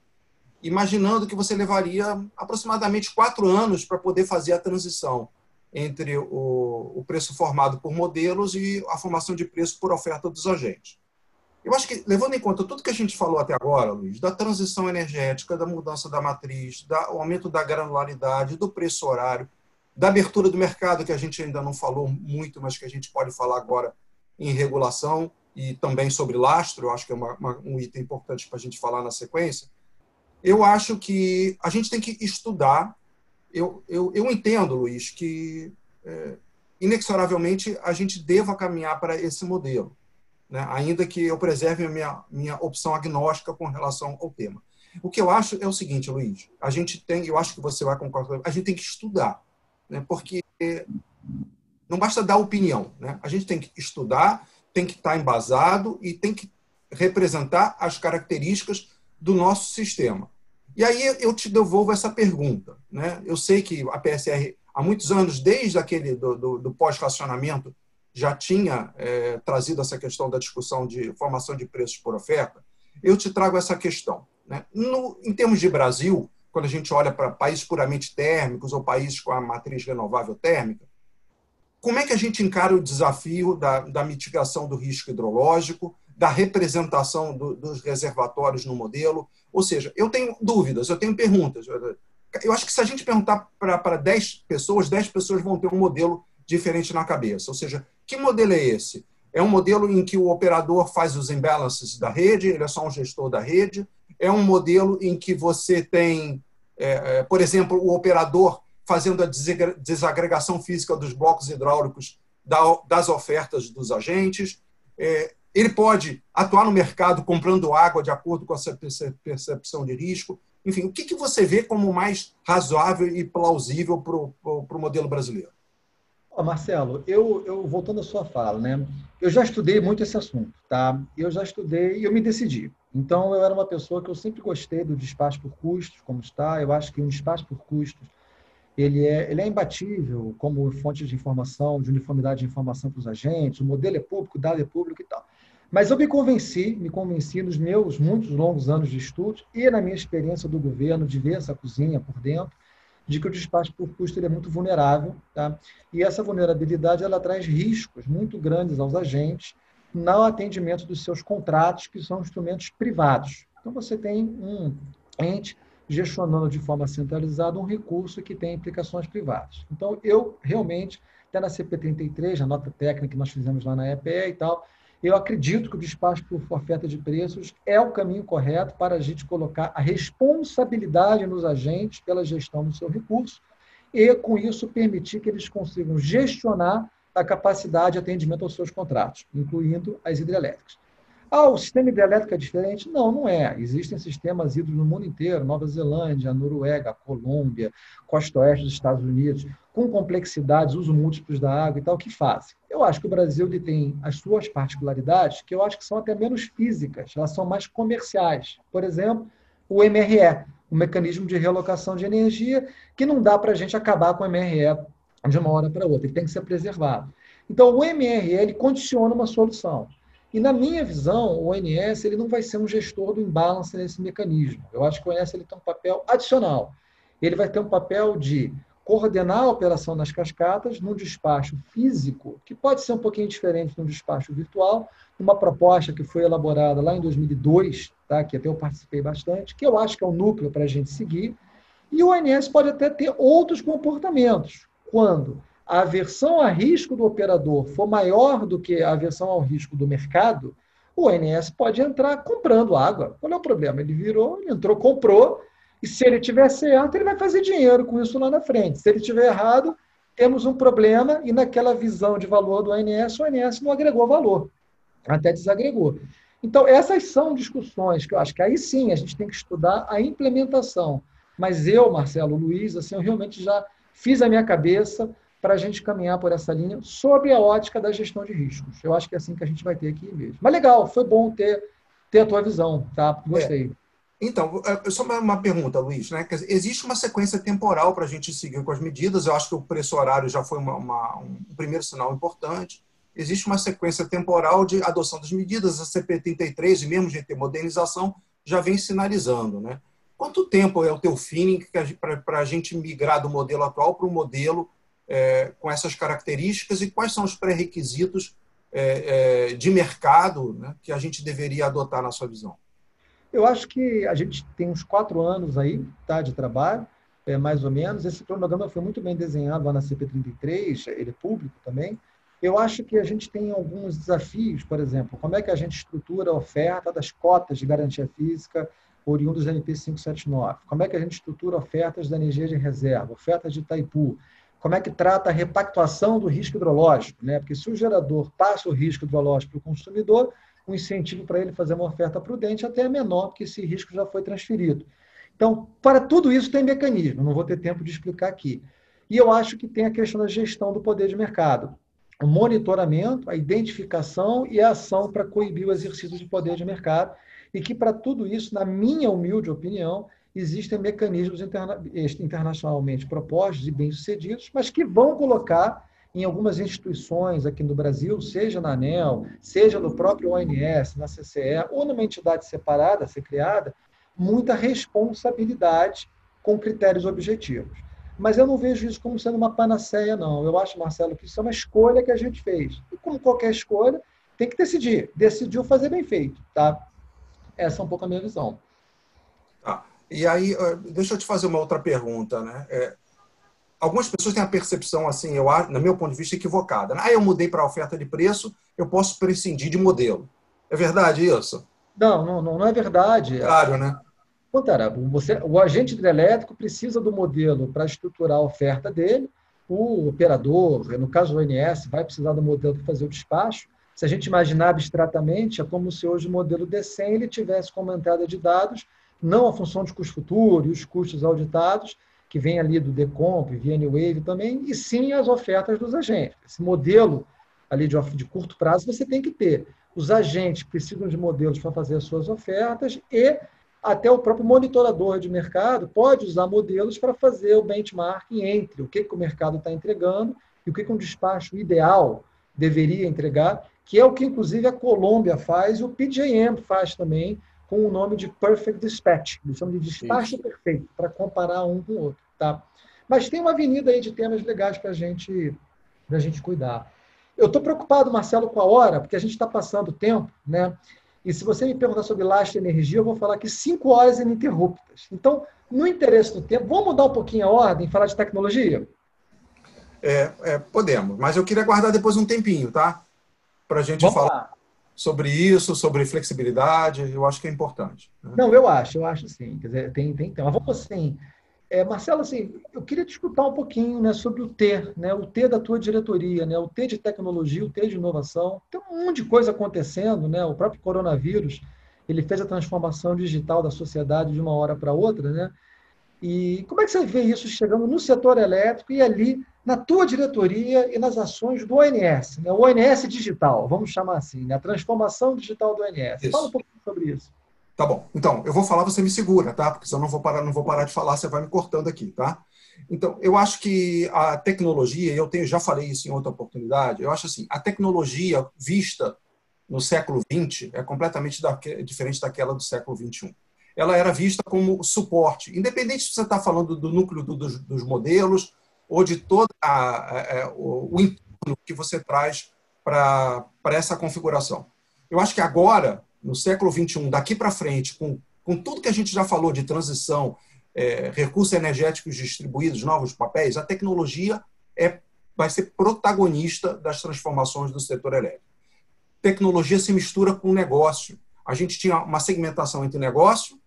imaginando que você levaria aproximadamente quatro anos para poder fazer a transição entre o, o preço formado por modelos e a formação de preço por oferta dos agentes. Eu acho que, levando em conta tudo que a gente falou até agora, Luiz, da transição energética, da mudança da matriz, do aumento da granularidade, do preço horário, da abertura do mercado, que a gente ainda não falou muito, mas que a gente pode falar agora em regulação, e também sobre lastro, acho que é uma, uma, um item importante para a gente falar na sequência. Eu acho que a gente tem que estudar. Eu, eu, eu entendo, Luiz, que é, inexoravelmente a gente deva caminhar para esse modelo né? ainda que eu preserve a minha, minha opção agnóstica com relação ao tema. O que eu acho é o seguinte, Luiz, a gente tem, eu acho que você vai concordar, a gente tem que estudar, né? porque não basta dar opinião, né? a gente tem que estudar, tem que estar embasado e tem que representar as características do nosso sistema. E aí eu te devolvo essa pergunta. Né? Eu sei que a PSR, há muitos anos, desde aquele do, do, do pós-racionamento, já tinha é, trazido essa questão da discussão de formação de preços por oferta, eu te trago essa questão. Né? No, em termos de Brasil, quando a gente olha para países puramente térmicos ou países com a matriz renovável térmica, como é que a gente encara o desafio da, da mitigação do risco hidrológico, da representação do, dos reservatórios no modelo? Ou seja, eu tenho dúvidas, eu tenho perguntas. Eu acho que se a gente perguntar para 10 pessoas, 10 pessoas vão ter um modelo diferente na cabeça. Ou seja, que modelo é esse? É um modelo em que o operador faz os imbalances da rede, ele é só um gestor da rede. É um modelo em que você tem, é, é, por exemplo, o operador fazendo a desagregação física dos blocos hidráulicos das ofertas dos agentes. É, ele pode atuar no mercado comprando água de acordo com essa percepção de risco. Enfim, o que, que você vê como mais razoável e plausível para o modelo brasileiro? Oh, Marcelo, eu, eu voltando à sua fala, né? Eu já estudei muito esse assunto, tá? Eu já estudei e eu me decidi. Então, eu era uma pessoa que eu sempre gostei do despacho por custos, como está. Eu acho que um despacho por custos ele é, ele é imbatível como fonte de informação, de uniformidade de informação para os agentes. O modelo é público, o dado é público e tal. Mas eu me convenci, me convenci nos meus muitos longos anos de estudo e na minha experiência do governo de ver essa cozinha por dentro de que o despacho por custo é muito vulnerável, tá? e essa vulnerabilidade ela traz riscos muito grandes aos agentes no atendimento dos seus contratos, que são instrumentos privados. Então, você tem um ente gestionando de forma centralizada um recurso que tem implicações privadas. Então, eu realmente, até na CP33, a nota técnica que nós fizemos lá na EPE e tal, eu acredito que o despacho por oferta de preços é o caminho correto para a gente colocar a responsabilidade nos agentes pela gestão do seu recurso e, com isso, permitir que eles consigam gestionar a capacidade de atendimento aos seus contratos, incluindo as hidrelétricas. Ah, o sistema hidrelétrico é diferente? Não, não é. Existem sistemas hídricos no mundo inteiro, Nova Zelândia, Noruega, Colômbia, costa oeste dos Estados Unidos, com complexidades, uso múltiplos da água e tal, que fazem. Eu acho que o Brasil tem as suas particularidades, que eu acho que são até menos físicas, elas são mais comerciais. Por exemplo, o MRE, o mecanismo de realocação de energia, que não dá para a gente acabar com o MRE de uma hora para outra, ele tem que ser preservado. Então, o MRE condiciona uma solução. E na minha visão, o ONS ele não vai ser um gestor do imbalance nesse mecanismo. Eu acho que o ONS ele tem um papel adicional. Ele vai ter um papel de coordenar a operação nas cascatas num despacho físico, que pode ser um pouquinho diferente de um despacho virtual, uma proposta que foi elaborada lá em 2002, tá? que até eu participei bastante, que eu acho que é um núcleo para a gente seguir, e o ONS pode até ter outros comportamentos, quando a aversão a risco do operador for maior do que a aversão ao risco do mercado, o ONS pode entrar comprando água. Qual é o problema? Ele virou, ele entrou, comprou, e se ele tiver certo, ele vai fazer dinheiro com isso lá na frente. Se ele tiver errado, temos um problema, e naquela visão de valor do ONS, o ONS não agregou valor, até desagregou. Então, essas são discussões que eu acho que aí sim a gente tem que estudar a implementação. Mas eu, Marcelo, Luiz, assim, eu realmente já fiz a minha cabeça, para a gente caminhar por essa linha sob a ótica da gestão de riscos. Eu acho que é assim que a gente vai ter aqui mesmo. Mas legal, foi bom ter, ter a tua visão, tá? Gostei. É. Então, só uma pergunta, Luiz. Né? Existe uma sequência temporal para a gente seguir com as medidas. Eu acho que o preço horário já foi uma, uma, um primeiro sinal importante. Existe uma sequência temporal de adoção das medidas. A CP33 e mesmo GT Modernização já vem sinalizando. Né? Quanto tempo é o teu feeling para a gente migrar do modelo atual para o modelo é, com essas características e quais são os pré-requisitos é, é, de mercado né, que a gente deveria adotar na sua visão? Eu acho que a gente tem uns quatro anos aí tá, de trabalho, é, mais ou menos. Esse cronograma foi muito bem desenhado lá na CP33, ele é público também. Eu acho que a gente tem alguns desafios, por exemplo, como é que a gente estrutura a oferta das cotas de garantia física oriundas da MP 579? Como é que a gente estrutura ofertas da energia de reserva, ofertas de Itaipu? Como é que trata a repactuação do risco hidrológico, né? Porque se o gerador passa o risco hidrológico para o consumidor, o incentivo para ele fazer uma oferta prudente até é menor, porque esse risco já foi transferido. Então, para tudo isso tem mecanismo, não vou ter tempo de explicar aqui. E eu acho que tem a questão da gestão do poder de mercado. O monitoramento, a identificação e a ação para coibir o exercício de poder de mercado. E que, para tudo isso, na minha humilde opinião, existem mecanismos interna internacionalmente propostos e bem-sucedidos, mas que vão colocar em algumas instituições aqui no Brasil, seja na ANEL, seja no próprio ONS, na CCE, ou numa entidade separada a ser criada, muita responsabilidade com critérios objetivos. Mas eu não vejo isso como sendo uma panaceia, não. Eu acho, Marcelo, que isso é uma escolha que a gente fez. E como qualquer escolha, tem que decidir. Decidiu fazer bem feito, tá? Essa é um pouco a minha visão. E aí, deixa eu te fazer uma outra pergunta, né? É, algumas pessoas têm a percepção, assim, eu no meu ponto de vista, equivocada. Né? Ah, eu mudei para a oferta de preço, eu posso prescindir de modelo. É verdade isso? Não, não, não é verdade. Claro, né? Contrário, você, o agente hidrelétrico precisa do modelo para estruturar a oferta dele, o operador, no caso o ONS, vai precisar do modelo para fazer o despacho. Se a gente imaginar abstratamente, é como se hoje o modelo D100 ele tivesse como entrada de dados não a função de custo futuro e os custos auditados, que vem ali do Decomp, VNWave também, e sim as ofertas dos agentes. Esse modelo ali de, de curto prazo você tem que ter. Os agentes precisam de modelos para fazer as suas ofertas e até o próprio monitorador de mercado pode usar modelos para fazer o benchmarking entre o que, que o mercado está entregando e o que, que um despacho ideal deveria entregar, que é o que, inclusive, a Colômbia faz e o PJM faz também, com o nome de Perfect Dispatch. Eles chamam de despacho Isso. perfeito, para comparar um com o outro. Tá? Mas tem uma avenida aí de temas legais para gente, a gente cuidar. Eu estou preocupado, Marcelo, com a hora, porque a gente está passando tempo, né? E se você me perguntar sobre lastro e energia, eu vou falar que cinco horas ininterruptas. Então, no interesse do tempo, vamos mudar um pouquinho a ordem e falar de tecnologia? É, é, podemos, mas eu queria guardar depois um tempinho, tá? Para a gente vamos falar. Lá sobre isso, sobre flexibilidade, eu acho que é importante. Né? Não, eu acho, eu acho sim. Quer dizer, tem, tem, tem. Mas vamos assim, é, Marcelo, assim, eu queria te escutar um pouquinho né, sobre o T, né, o T da tua diretoria, né, o T de tecnologia, o T de inovação. Tem um monte de coisa acontecendo, né? O próprio coronavírus, ele fez a transformação digital da sociedade de uma hora para outra, né? E como é que você vê isso chegando no setor elétrico e ali na tua diretoria e nas ações do ONS, né? o ONS digital, vamos chamar assim, né? a transformação digital do ONS. Isso. Fala um pouquinho sobre isso. Tá bom. Então, eu vou falar, você me segura, tá? Porque senão eu não vou parar, não vou parar de falar, você vai me cortando aqui, tá? Então, eu acho que a tecnologia, eu tenho, já falei isso em outra oportunidade, eu acho assim, a tecnologia vista no século XX é completamente da, diferente daquela do século XXI. Ela era vista como suporte, independente se você está falando do núcleo do, dos, dos modelos, ou de todo a, o, o entorno que você traz para essa configuração. Eu acho que agora, no século XXI, daqui para frente, com, com tudo que a gente já falou de transição, é, recursos energéticos distribuídos, novos papéis, a tecnologia é, vai ser protagonista das transformações do setor elétrico. Tecnologia se mistura com negócio. A gente tinha uma segmentação entre negócio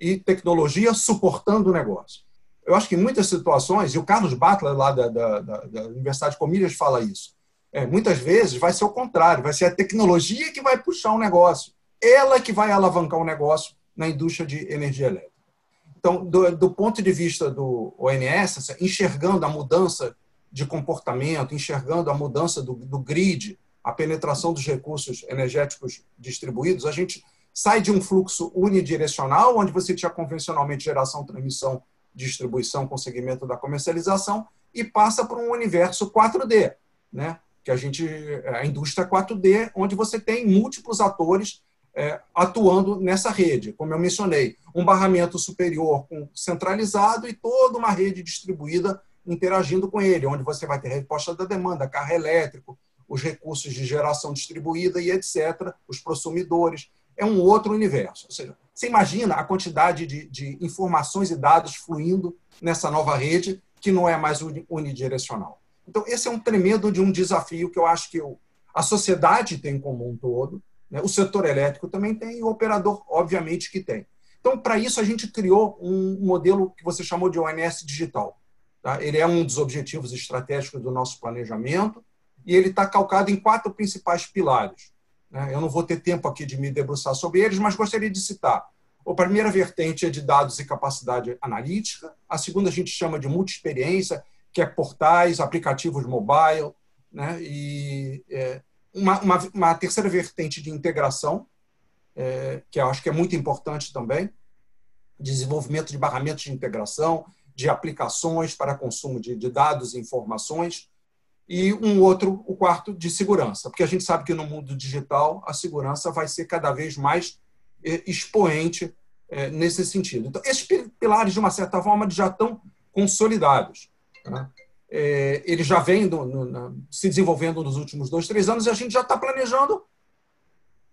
e tecnologia suportando o negócio. Eu acho que em muitas situações, e o Carlos Butler, lá da, da, da Universidade de Comilhas, fala isso, é, muitas vezes vai ser o contrário, vai ser a tecnologia que vai puxar o negócio, ela que vai alavancar o negócio na indústria de energia elétrica. Então, do, do ponto de vista do ONS, enxergando a mudança de comportamento, enxergando a mudança do, do grid, a penetração dos recursos energéticos distribuídos, a gente sai de um fluxo unidirecional, onde você tinha convencionalmente geração, transmissão, distribuição com segmento da comercialização, e passa para um universo 4D, né? que a gente a indústria 4D, onde você tem múltiplos atores é, atuando nessa rede, como eu mencionei, um barramento superior centralizado e toda uma rede distribuída interagindo com ele, onde você vai ter resposta da demanda, carro elétrico, os recursos de geração distribuída e etc., os consumidores. É um outro universo. Ou seja, você imagina a quantidade de, de informações e dados fluindo nessa nova rede, que não é mais unidirecional. Então, esse é um tremendo de um desafio que eu acho que a sociedade tem como um todo, né? o setor elétrico também tem, e o operador, obviamente, que tem. Então, para isso, a gente criou um modelo que você chamou de ONS digital. Tá? Ele é um dos objetivos estratégicos do nosso planejamento e ele está calcado em quatro principais pilares. Né? Eu não vou ter tempo aqui de me debruçar sobre eles, mas gostaria de citar. A primeira vertente é de dados e capacidade analítica. A segunda a gente chama de multi-experiência, que é portais, aplicativos mobile, né? e é, uma, uma, uma, terceira vertente de integração, é, que eu acho que é muito importante também, desenvolvimento de barramentos de integração, de aplicações para consumo de, de dados e informações, e um outro, o quarto, de segurança, porque a gente sabe que no mundo digital a segurança vai ser cada vez mais é, expoente é, nesse sentido. Então, esses pilares, de uma certa forma, já estão consolidados. Né? Ele já vem do, no, se desenvolvendo nos últimos dois, três anos e a gente já está planejando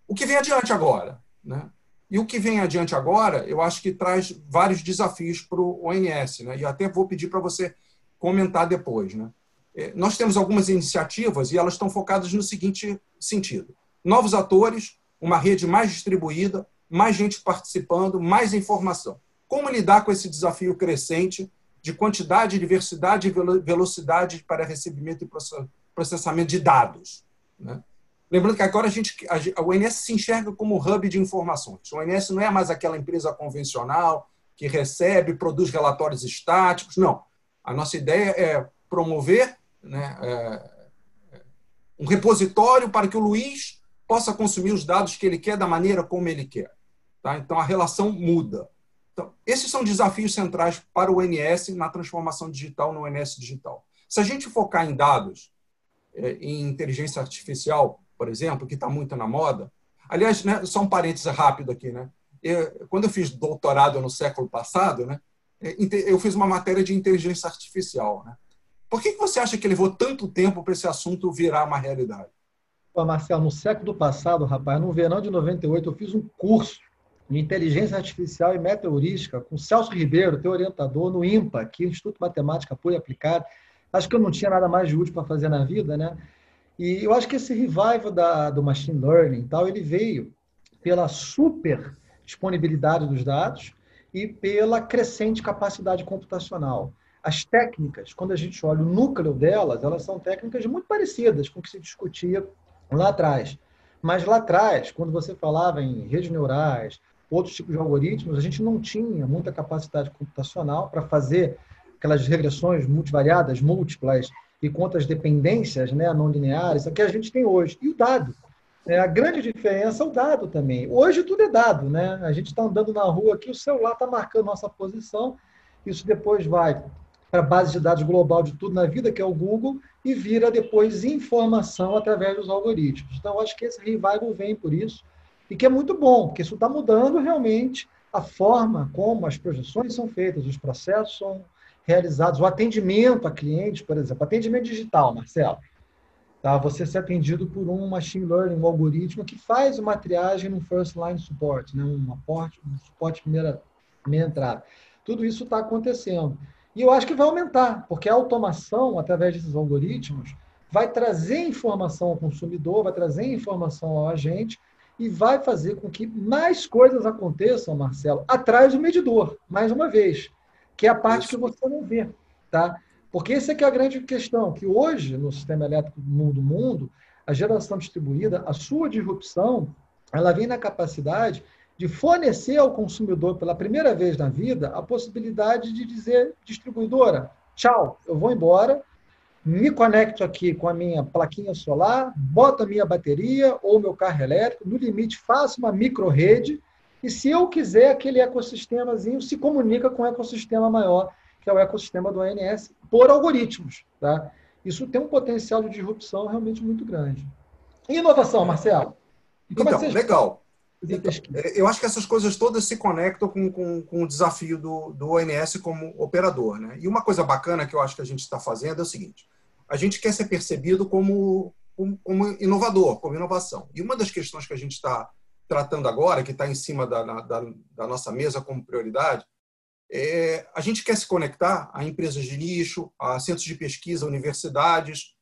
o que vem adiante agora. Né? E o que vem adiante agora, eu acho que traz vários desafios para o ONS, né? e até vou pedir para você comentar depois. Né? É, nós temos algumas iniciativas e elas estão focadas no seguinte sentido: novos atores, uma rede mais distribuída, mais gente participando, mais informação. Como lidar com esse desafio crescente de quantidade, diversidade e velocidade para recebimento e processamento de dados. Né? Lembrando que agora a gente, a, o se enxerga como hub de informações. O ONS não é mais aquela empresa convencional que recebe, produz relatórios estáticos. Não. A nossa ideia é promover né, é, um repositório para que o Luiz possa consumir os dados que ele quer da maneira como ele quer. Tá? Então a relação muda. Então, esses são desafios centrais para o ONS na transformação digital no ONS digital. Se a gente focar em dados, é, em inteligência artificial, por exemplo, que está muito na moda, aliás, né, só um parênteses rápido aqui, né? Eu, quando eu fiz doutorado no século passado, né, é, eu fiz uma matéria de inteligência artificial, né? Por que, você acha que levou tanto tempo para esse assunto virar uma realidade? Pô, Marcelo, no século passado, rapaz, no verão de 98, eu fiz um curso de inteligência artificial e meteorística, com Celso Ribeiro, teu orientador, no IMPA, aqui, Instituto de Matemática Pura e Aplicada. Acho que eu não tinha nada mais de útil para fazer na vida, né? E eu acho que esse revival da, do machine learning e tal, ele veio pela super disponibilidade dos dados e pela crescente capacidade computacional. As técnicas, quando a gente olha o núcleo delas, elas são técnicas muito parecidas com o que se discutia lá atrás. Mas lá atrás, quando você falava em redes neurais, outros tipos de algoritmos, a gente não tinha muita capacidade computacional para fazer aquelas regressões multivariadas, múltiplas e contas dependências né, não lineares, que a gente tem hoje. E o dado. É, a grande diferença é o dado também. Hoje tudo é dado. Né? A gente está andando na rua aqui, o celular está marcando nossa posição, isso depois vai para a base de dados global de tudo na vida, que é o Google, e vira depois informação através dos algoritmos. Então, acho que esse revival vem por isso e que é muito bom, porque isso está mudando realmente a forma como as projeções são feitas, os processos são realizados, o atendimento a clientes, por exemplo, atendimento digital, Marcelo. Tá? Você ser atendido por um machine learning, um algoritmo que faz uma triagem no first line support, né? um aporte, um suporte primeira, primeira entrada. Tudo isso está acontecendo. E eu acho que vai aumentar, porque a automação, através desses algoritmos, vai trazer informação ao consumidor, vai trazer informação ao agente e vai fazer com que mais coisas aconteçam, Marcelo, atrás do medidor, mais uma vez, que é a parte que você não vê, tá? Porque essa é que é a grande questão, que hoje, no sistema elétrico do mundo, mundo, a geração distribuída, a sua disrupção, ela vem na capacidade de fornecer ao consumidor, pela primeira vez na vida, a possibilidade de dizer, distribuidora, tchau, eu vou embora, me conecto aqui com a minha plaquinha solar, boto a minha bateria ou meu carro elétrico, no limite faço uma micro-rede, e se eu quiser, aquele ecossistemazinho se comunica com o ecossistema maior, que é o ecossistema do ANS, por algoritmos. Tá? Isso tem um potencial de disrupção realmente muito grande. E inovação, Marcelo? Então, é legal. Então, eu acho que essas coisas todas se conectam com, com, com o desafio do, do ONS como operador. Né? E uma coisa bacana que eu acho que a gente está fazendo é o seguinte: a gente quer ser percebido como, como, como inovador, como inovação. E uma das questões que a gente está tratando agora, que está em cima da, da, da, nossa mesa como prioridade, é a gente quer se conectar a empresas de nicho, a centros de pesquisa, universidades.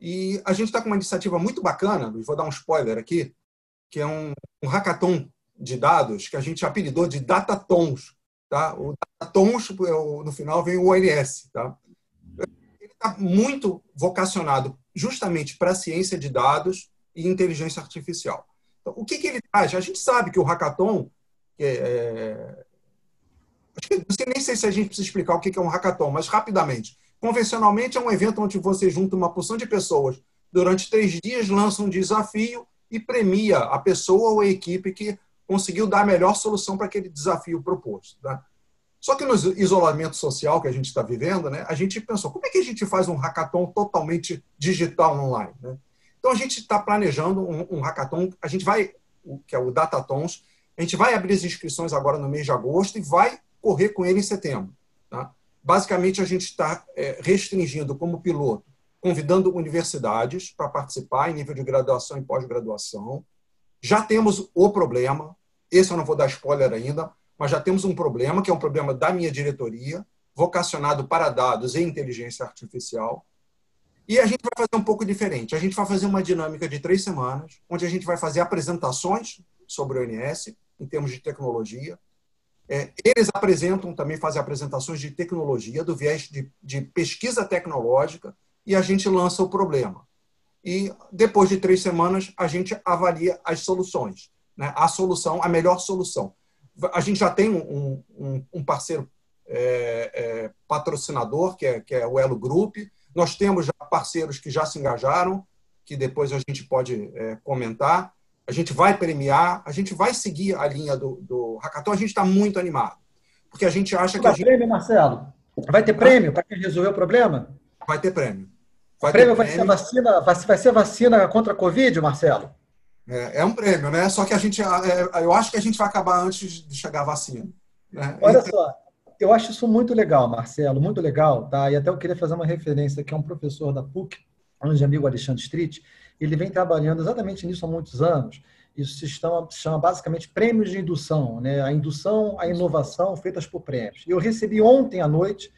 E a gente está com uma iniciativa muito bacana, vou dar um spoiler aqui, que é um, um hackathon de dados que a gente apelidou de Datatons. Tá? O Datatons, no final, vem o ONS. Tá? Ele está muito vocacionado justamente para a ciência de dados e inteligência artificial. Então, o que, que ele traz? A gente sabe que o hackathon. É, é nem sei se a gente precisa explicar o que é um hackathon, mas rapidamente. Convencionalmente, é um evento onde você junta uma porção de pessoas durante três dias, lança um desafio e premia a pessoa ou a equipe que conseguiu dar a melhor solução para aquele desafio proposto. Tá? Só que no isolamento social que a gente está vivendo, né, a gente pensou, como é que a gente faz um hackathon totalmente digital online? Né? Então, a gente está planejando um, um, hackathon, a gente vai, que é o Datatons, a gente vai abrir as inscrições agora no mês de agosto e vai correr com ele em setembro. Tá? Basicamente, a gente está é, restringindo como piloto, convidando universidades para participar em nível de graduação e pós-graduação. Já temos o problema, esse eu não vou dar spoiler ainda, mas já temos um problema, que é um problema da minha diretoria, vocacionado para dados e inteligência artificial, e a gente vai fazer um pouco diferente. A gente vai fazer uma dinâmica de três semanas, onde a gente vai fazer apresentações sobre o ONS, em termos de tecnologia. É, eles apresentam, também fazem apresentações de tecnologia, do viés de, de pesquisa tecnológica, e a gente lança o problema. E depois de três semanas, a gente avalia as soluções. Né? A solução, a melhor solução. A gente já tem um, um, um parceiro é, é, patrocinador, que é, que é o Elo Group, nós temos já parceiros que já se engajaram, que depois a gente pode é, comentar. A gente vai premiar, a gente vai seguir a linha do, do Hackathon. A gente está muito animado, porque a gente acha que. Vai a gente... prêmio, Marcelo? Vai ter prêmio para quem resolveu o problema? Vai ter prêmio. Vai o prêmio, vai, Ser vacina, vai, ser vacina contra a Covid, Marcelo? É, é, um prêmio, né? Só que a gente, é, eu acho que a gente vai acabar antes de chegar a vacina. Né? Olha então, só, eu acho isso muito legal, Marcelo, muito legal, tá? E até eu queria fazer uma referência que é um professor da PUC, um amigo Alexandre Street, ele vem trabalhando exatamente nisso há muitos anos. Isso se chama, se chama basicamente prêmios de indução, né? A indução, a inovação feitas por prêmios. Eu recebi ontem à noite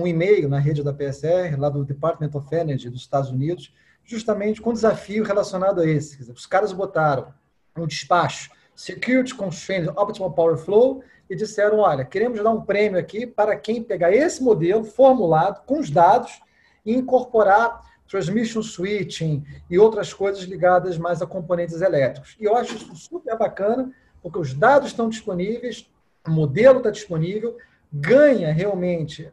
um e-mail na rede da PSR, lá do Department of Energy dos Estados Unidos, justamente com um desafio relacionado a esse. Os caras botaram um despacho Security Constrained Optimal Power Flow e disseram: olha, queremos dar um prêmio aqui para quem pegar esse modelo formulado com os dados e incorporar transmission switching e outras coisas ligadas mais a componentes elétricos. E eu acho isso super bacana, porque os dados estão disponíveis, o modelo está disponível, ganha realmente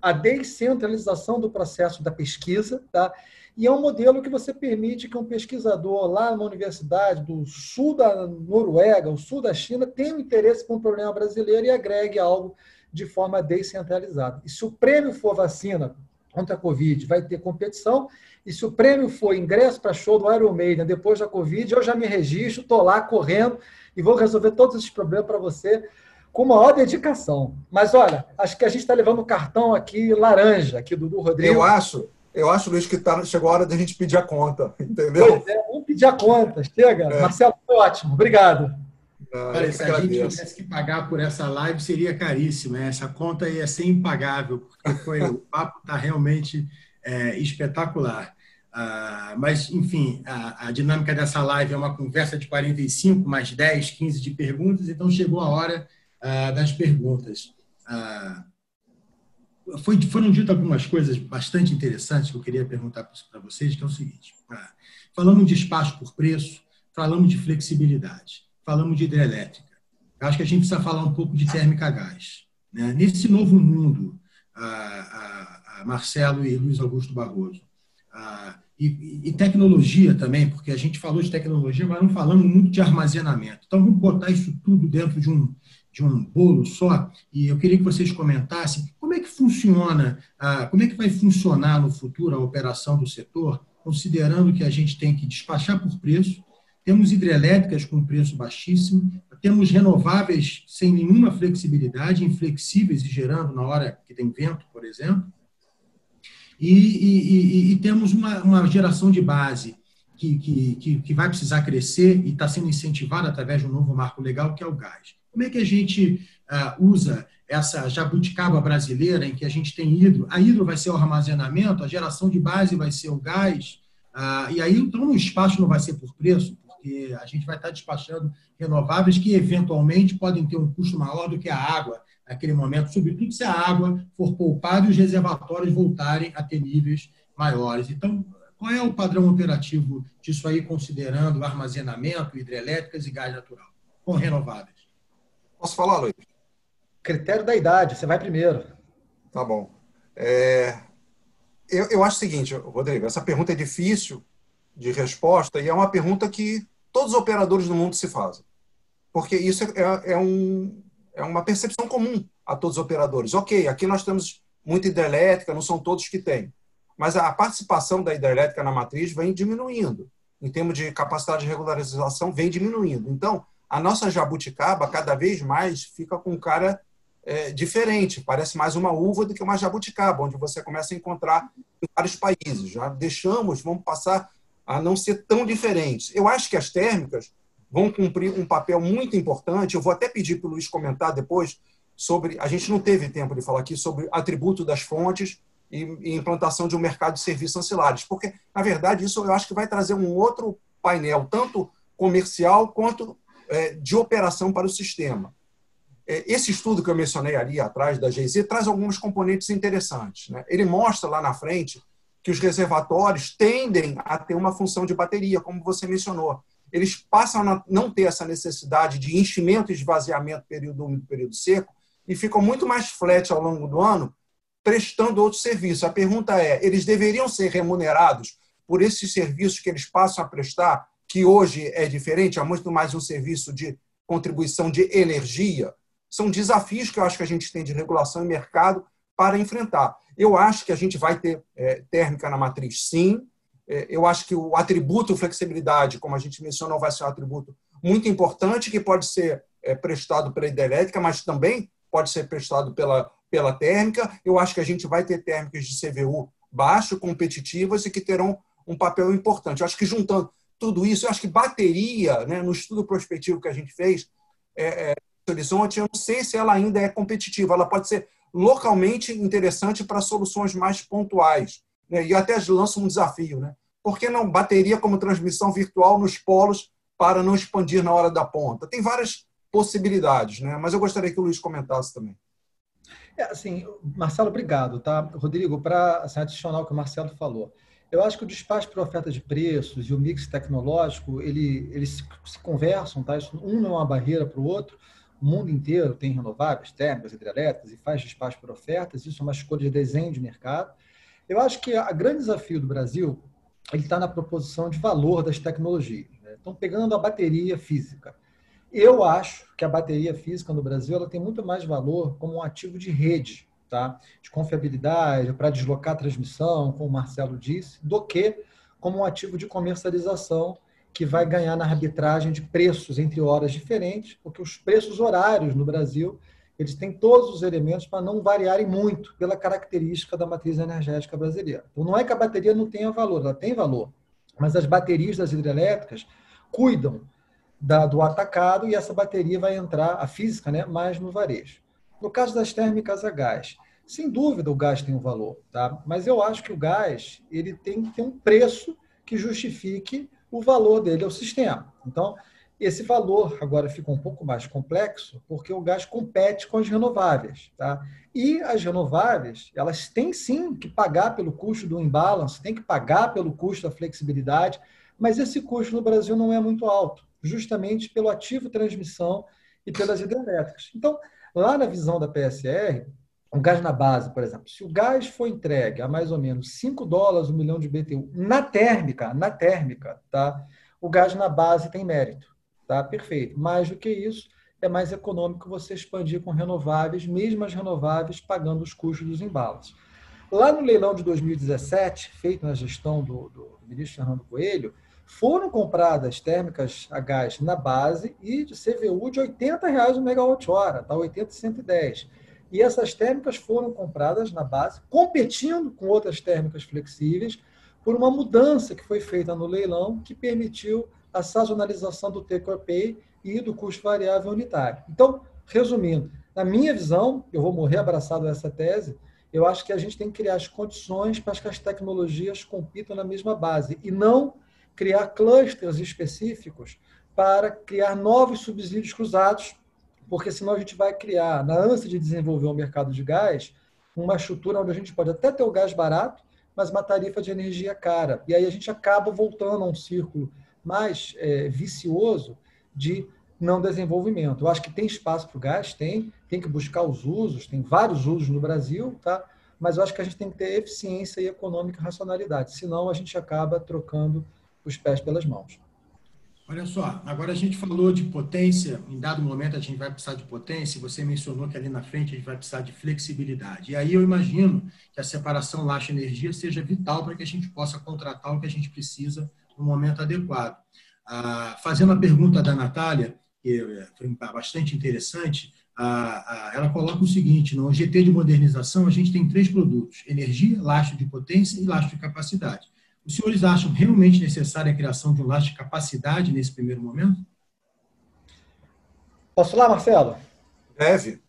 a descentralização do processo da pesquisa, tá? E é um modelo que você permite que um pesquisador lá numa universidade do sul da Noruega, o sul da China, tenha um interesse por um problema brasileiro e agregue algo de forma descentralizada. E se o prêmio for vacina contra a Covid, vai ter competição. E se o prêmio for ingresso para show do Iron Maiden depois da Covid, eu já me registro, estou lá correndo e vou resolver todos esses problemas para você. Com maior dedicação. Mas olha, acho que a gente está levando um cartão aqui laranja, aqui do, Rodrigo. Eu acho, eu acho, Luiz, que tá, chegou a hora da gente pedir a conta, entendeu? Pois é, vamos pedir a conta. Chega. É. Marcelo, foi ótimo. Obrigado. Ah, Olha, se a gente tivesse que pagar por essa live, seria caríssima. Essa conta ia ser impagável, porque foi, o papo está realmente é, espetacular. Ah, mas, enfim, a, a, dinâmica dessa live é uma conversa de 45, mais 10, 15 de perguntas, então chegou a hora ah, das perguntas. Ah, foi, foram ditas algumas coisas bastante interessantes que eu queria perguntar para vocês, que é o seguinte. Ah, falamos de espaço por preço, falamos de flexibilidade, falamos de hidrelétrica. Eu acho que a gente precisa falar um pouco de térmica a gás. Né? Nesse novo mundo, Marcelo e Luiz Augusto Barroso, e, e, tecnologia também, porque a gente falou de tecnologia, mas não falamos muito de armazenamento. Então, vamos botar isso tudo dentro de um, de um bolo só, e eu queria que vocês comentassem como é que funciona, como é que vai funcionar no futuro a operação do setor, considerando que a gente tem que despachar por preço, temos hidrelétricas com preço baixíssimo, temos renováveis sem nenhuma flexibilidade, inflexíveis e gerando na hora que tem vento, por exemplo, e, e, e, e temos uma, uma, geração de base que, que, que vai precisar crescer e está sendo incentivada através de um novo marco legal, que é o gás. Como é que a gente uh, usa essa jabuticaba brasileira em que a gente tem hidro? A hidro vai ser o armazenamento, a geração de base vai ser o gás, uh, e aí então o espaço não vai ser por preço, porque a gente vai estar despachando renováveis que eventualmente podem ter um custo maior do que a água naquele momento, sobretudo se a água for poupada e os reservatórios voltarem a ter níveis maiores. Então, qual é o padrão operativo disso aí, considerando armazenamento, hidrelétricas e gás natural, com renováveis? Posso falar, Luiz? Critério da idade, você vai primeiro. Tá bom. É... Eu, eu acho o seguinte, Rodrigo, essa pergunta é difícil de resposta e é uma pergunta que todos os operadores do mundo se fazem. Porque isso é, é um, é uma percepção comum a todos os operadores. Ok, aqui nós temos muita hidrelétrica, não são todos que têm, mas a participação da hidrelétrica na matriz vem diminuindo. Em termos de capacidade de regularização, vem diminuindo. Então, a nossa jabuticaba, cada vez mais, fica com cara é, diferente. Parece mais uma uva do que uma jabuticaba, onde você começa a encontrar em vários países. Já deixamos, vamos passar a não ser tão diferentes. Eu acho que as térmicas vão cumprir um papel muito importante. Eu vou até pedir para o Luiz comentar depois sobre. A gente não teve tempo de falar aqui sobre atributo das fontes e, e implantação de um mercado de serviços ancilares, porque, na verdade, isso eu acho que vai trazer um outro painel, tanto comercial quanto de operação para o sistema. É, esse estudo que eu mencionei ali atrás da GZ traz alguns componentes interessantes. Né? Ele mostra lá na frente que os reservatórios tendem a ter uma função de bateria, como você mencionou eles passam a não ter essa necessidade de enchimento e esvaziamento período úmido período seco e ficam muito mais flat ao longo do ano prestando outros serviços. A pergunta é, eles deveriam ser remunerados por esses serviços que eles passam a prestar, que hoje é diferente, é muito mais um serviço de contribuição de energia? São desafios que eu acho que a gente tem de regulação e mercado para enfrentar. Eu acho que a gente vai ter é, térmica na matriz, sim, é, eu acho que o atributo flexibilidade, como a gente mencionou, vai ser um atributo muito importante que pode ser é, prestado pela hidrelétrica, mas também pode ser prestado pela, pela térmica. Eu acho que a gente vai ter térmicas de CVU baixo, competitivas e que terão um papel importante. Eu acho que juntando tudo isso, eu acho que bateria, né, no estudo prospectivo que a gente fez, é, é, Horizonte, eu não sei se ela ainda é competitiva. Ela pode ser localmente interessante para soluções mais pontuais. Né? E até lanço um desafio. Né? por que não bateria como transmissão virtual nos polos para não expandir na hora da ponta? Tem várias possibilidades, né? mas eu gostaria que o Luiz comentasse também. É, assim, Marcelo, obrigado. Tá? Rodrigo, para assim, adicionar o que o Marcelo falou, eu acho que o despacho por oferta de preços e o mix tecnológico, ele, eles se conversam, tá? Isso, um não é uma barreira para o outro. O mundo inteiro tem renováveis, térmicas, hidrelétricas e faz despacho por ofertas. Isso é uma escolha de desenho de mercado. Eu acho que o grande desafio do Brasil ele está na proposição de valor das tecnologias. Né? Então, pegando a bateria física. Eu acho que a bateria física no Brasil ela tem muito mais valor como um ativo de rede, tá? de confiabilidade, para deslocar a transmissão, como o Marcelo disse, do que como um ativo de comercialização que vai ganhar na arbitragem de preços entre horas diferentes, porque os preços horários no Brasil eles têm todos os elementos para não variarem muito pela característica da matriz energética brasileira. Então, não é que a bateria não tenha valor, ela tem valor, mas as baterias das hidrelétricas cuidam da, do atacado e essa bateria vai entrar, a física, né, mais no varejo. No caso das térmicas a gás, sem dúvida o gás tem um valor, tá? mas eu acho que o gás ele tem que ter um preço que justifique o valor dele ao sistema. Então, esse valor agora fica um pouco mais complexo, porque o gás compete com as renováveis. Tá? E as renováveis, elas têm sim que pagar pelo custo do imbalance, têm que pagar pelo custo da flexibilidade, mas esse custo no Brasil não é muito alto, justamente pelo ativo transmissão e pelas hidrelétricas. Então, lá na visão da PSR, o gás na base, por exemplo, se o gás for entregue a mais ou menos 5 dólares um milhão de BTU na térmica, na térmica, tá? o gás na base tem mérito. Tá? Perfeito. Mais do que isso, é mais econômico você expandir com renováveis, mesmo as renováveis pagando os custos dos embalos. Lá no leilão de 2017, feito na gestão do, do ministro Fernando Coelho, foram compradas térmicas a gás na base e de CVU de 80 reais o megawatt-hora, tá? 80 110. E essas térmicas foram compradas na base, competindo com outras térmicas flexíveis, por uma mudança que foi feita no leilão que permitiu a sazonalização do take pay e do custo variável unitário. Então, resumindo, na minha visão, eu vou morrer abraçado a essa tese, eu acho que a gente tem que criar as condições para que as tecnologias compitam na mesma base e não criar clusters específicos para criar novos subsídios cruzados, porque senão a gente vai criar, na ânsia de desenvolver o mercado de gás, uma estrutura onde a gente pode até ter o gás barato, mas uma tarifa de energia cara. E aí a gente acaba voltando a um círculo mais é, vicioso de não desenvolvimento. Eu acho que tem espaço para o gás, tem, tem que buscar os usos, tem vários usos no Brasil, tá? mas eu acho que a gente tem que ter eficiência e econômica racionalidade, senão a gente acaba trocando os pés pelas mãos. Olha só, agora a gente falou de potência, em dado momento a gente vai precisar de potência, você mencionou que ali na frente a gente vai precisar de flexibilidade. E aí eu imagino que a separação laxa-energia seja vital para que a gente possa contratar o que a gente precisa no momento adequado. Ah, fazendo a pergunta da Natália, que eh, foi bastante interessante, ah, ah, ela coloca o seguinte: no GT de modernização, a gente tem três produtos: energia, lastro de potência e lastro de capacidade. Os senhores acham realmente necessária a criação de um lastro de capacidade nesse primeiro momento? Posso lá, Marcelo? Deve.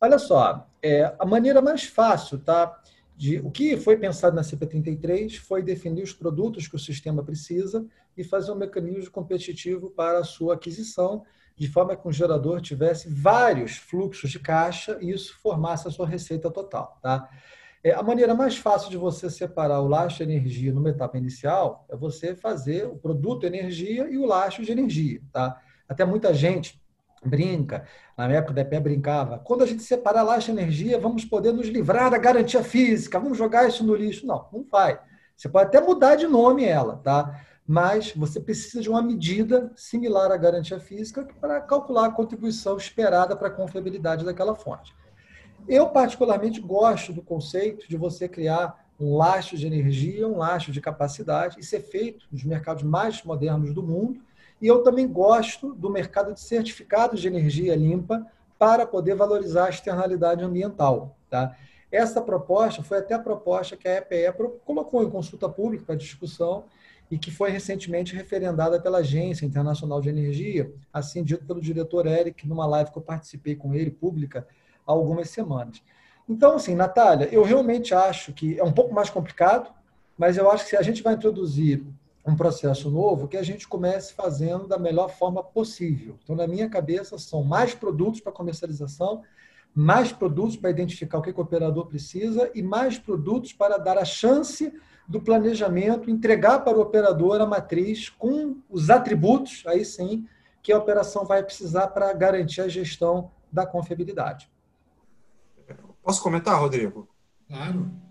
Olha só, é, a maneira mais fácil, tá? de o que foi pensado na CP33 foi definir os produtos que o sistema precisa e fazer um mecanismo competitivo para a sua aquisição, de forma que o gerador tivesse vários fluxos de caixa e isso formasse a sua receita total. Tá? É, a maneira mais fácil de você separar o lastro de energia numa etapa inicial é você fazer o produto energia e o lastro de energia. Tá? Até muita gente brinca, na época da EPE brincava, quando a gente separar lá essa energia, vamos poder nos livrar da garantia física, vamos jogar isso no lixo. Não, não vai. Você pode até mudar de nome ela, tá? Mas você precisa de uma medida similar à garantia física para calcular a contribuição esperada para a confiabilidade daquela fonte. Eu, particularmente, gosto do conceito de você criar um lastro de energia, um lastro de capacidade, e ser feito nos mercados mais modernos do mundo, e eu também gosto do mercado de certificados de energia limpa para poder valorizar a externalidade ambiental. Tá? Essa proposta foi até a proposta que a EPE colocou em consulta pública para discussão e que foi recentemente referendada pela Agência Internacional de Energia, assim dito pelo diretor Eric, numa live que eu participei com ele, pública, há algumas semanas. Então, assim, Natália, eu realmente acho que é um pouco mais complicado, mas eu acho que se a gente vai introduzir um processo novo que a gente comece fazendo da melhor forma possível. Então, na minha cabeça, são mais produtos para comercialização, mais produtos para identificar o que, o operador precisa e mais produtos para dar a chance do planejamento, entregar para o operador a matriz com os atributos, aí sim, que a operação vai precisar para garantir a gestão da confiabilidade. Posso comentar, Rodrigo? Claro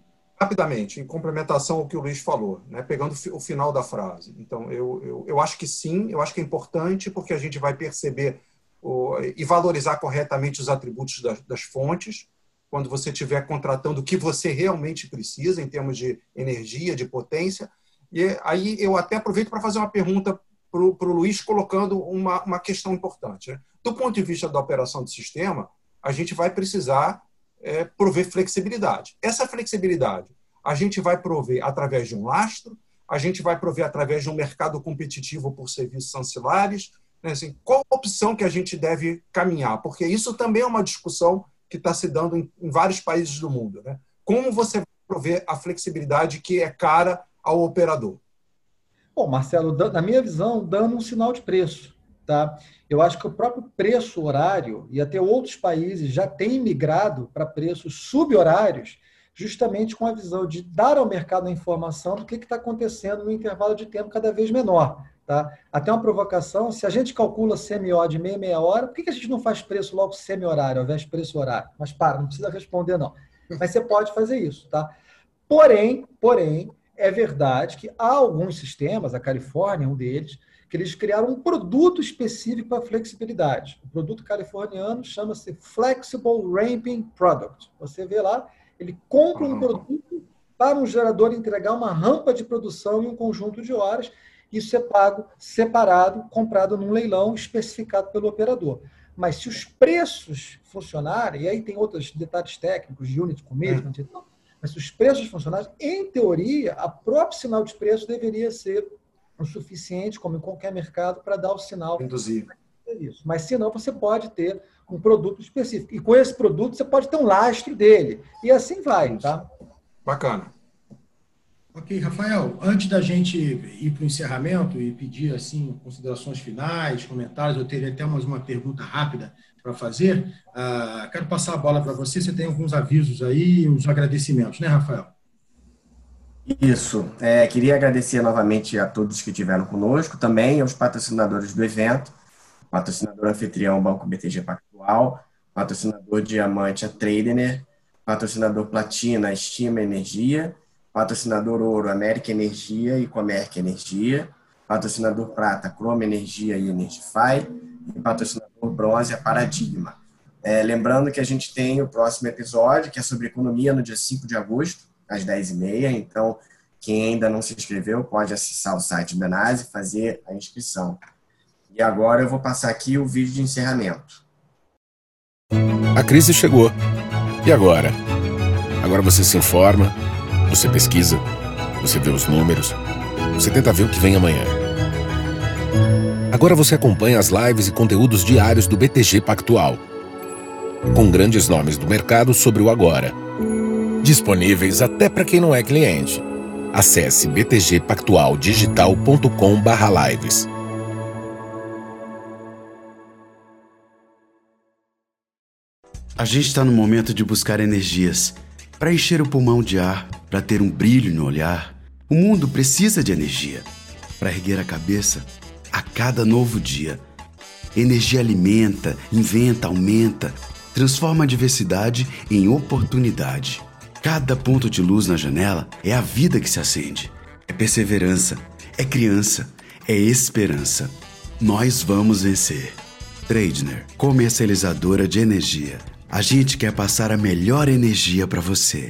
rapidamente, em complementação ao que o Luiz falou, né, pegando o final da frase. Então, eu, eu, eu acho que sim, eu acho que é importante, porque a gente vai perceber o, e valorizar corretamente os atributos das, das fontes, quando você estiver contratando o que você realmente precisa, em termos de energia, de potência. E aí eu até aproveito para fazer uma pergunta para o Luiz colocando uma, uma questão importante. Né? Do ponto de vista da operação do sistema, a gente vai precisar é, prover flexibilidade. Essa flexibilidade a gente vai prover através de um lastro, a gente vai prover através de um mercado competitivo por serviços ancilares. Né? Assim, qual opção que a gente deve caminhar? Porque isso também é uma discussão que está se dando em, em, vários países do mundo. Né? Como você vai prover a flexibilidade que é cara ao operador? Bom, Marcelo, na minha visão, dando um sinal de preço. Tá? Eu acho que o próprio preço horário, e até outros países já têm migrado para preços subhorários, justamente com a visão de dar ao mercado a informação do que está acontecendo no intervalo de tempo cada vez menor. Tá? Até uma provocação, se a gente calcula CMO de meia, meia hora, por que a gente não faz preço logo semi-horário ao invés de preço horário? Mas para, não precisa responder não. Mas você pode fazer isso. Tá? Porém, porém, é verdade que há alguns sistemas, a Califórnia é um deles, que eles criaram um produto específico para flexibilidade. O produto californiano chama-se Flexible Ramping Product. Você vê lá, ele compra um produto para um gerador entregar uma rampa de produção em um conjunto de horas. Isso é pago separado, comprado num leilão especificado pelo operador. Mas se os preços funcionarem, e aí tem outros detalhes técnicos de unit commitment é. e tal, mas se os preços funcionarem, em teoria, a própria sinal de preço deveria ser o suficiente, como em qualquer mercado, para dar o sinal. Induzir. Isso. Mas se não, você pode ter um produto específico. E com esse produto, você pode ter um lastro dele. E assim vai, tá? Bacana. Ok, Rafael, antes da gente ir para o encerramento e pedir assim considerações finais, comentários, eu teria até mais uma pergunta rápida para fazer. Uh, quero passar a bola para você. Você tem alguns avisos aí, os agradecimentos, né, Rafael? Isso. É, queria agradecer novamente a todos que estiveram conosco, também aos patrocinadores do evento, patrocinador anfitrião Banco BTG Pactual, patrocinador diamante a Tradener, patrocinador platina Estima Energia, patrocinador ouro América Energia e Comerc Energia, patrocinador prata Chrome Energia e Energify e patrocinador bronze a Paradigma. É, lembrando que a gente tem o próximo episódio, que é sobre economia, no dia 5 de agosto, às 10h30. Então, quem ainda não se inscreveu pode acessar o site NASE e fazer a inscrição. E agora eu vou passar aqui o vídeo de encerramento. A crise chegou. E agora? Agora você se informa, você pesquisa, você vê os números, você tenta ver o que vem amanhã. Agora você acompanha as lives e conteúdos diários do BTG Pactual. Com grandes nomes do mercado sobre o agora disponíveis até para quem não é cliente. Acesse btgpactualdigital.com/lives. A gente está no momento de buscar energias para encher o pulmão de ar, para ter um brilho no olhar. O mundo precisa de energia para erguer a cabeça a cada novo dia. Energia alimenta, inventa, aumenta, transforma a diversidade em oportunidade. Cada ponto de luz na janela é a vida que se acende. É perseverança, é criança, é esperança. Nós vamos vencer. Tradner, comercializadora de energia. A gente quer passar a melhor energia para você.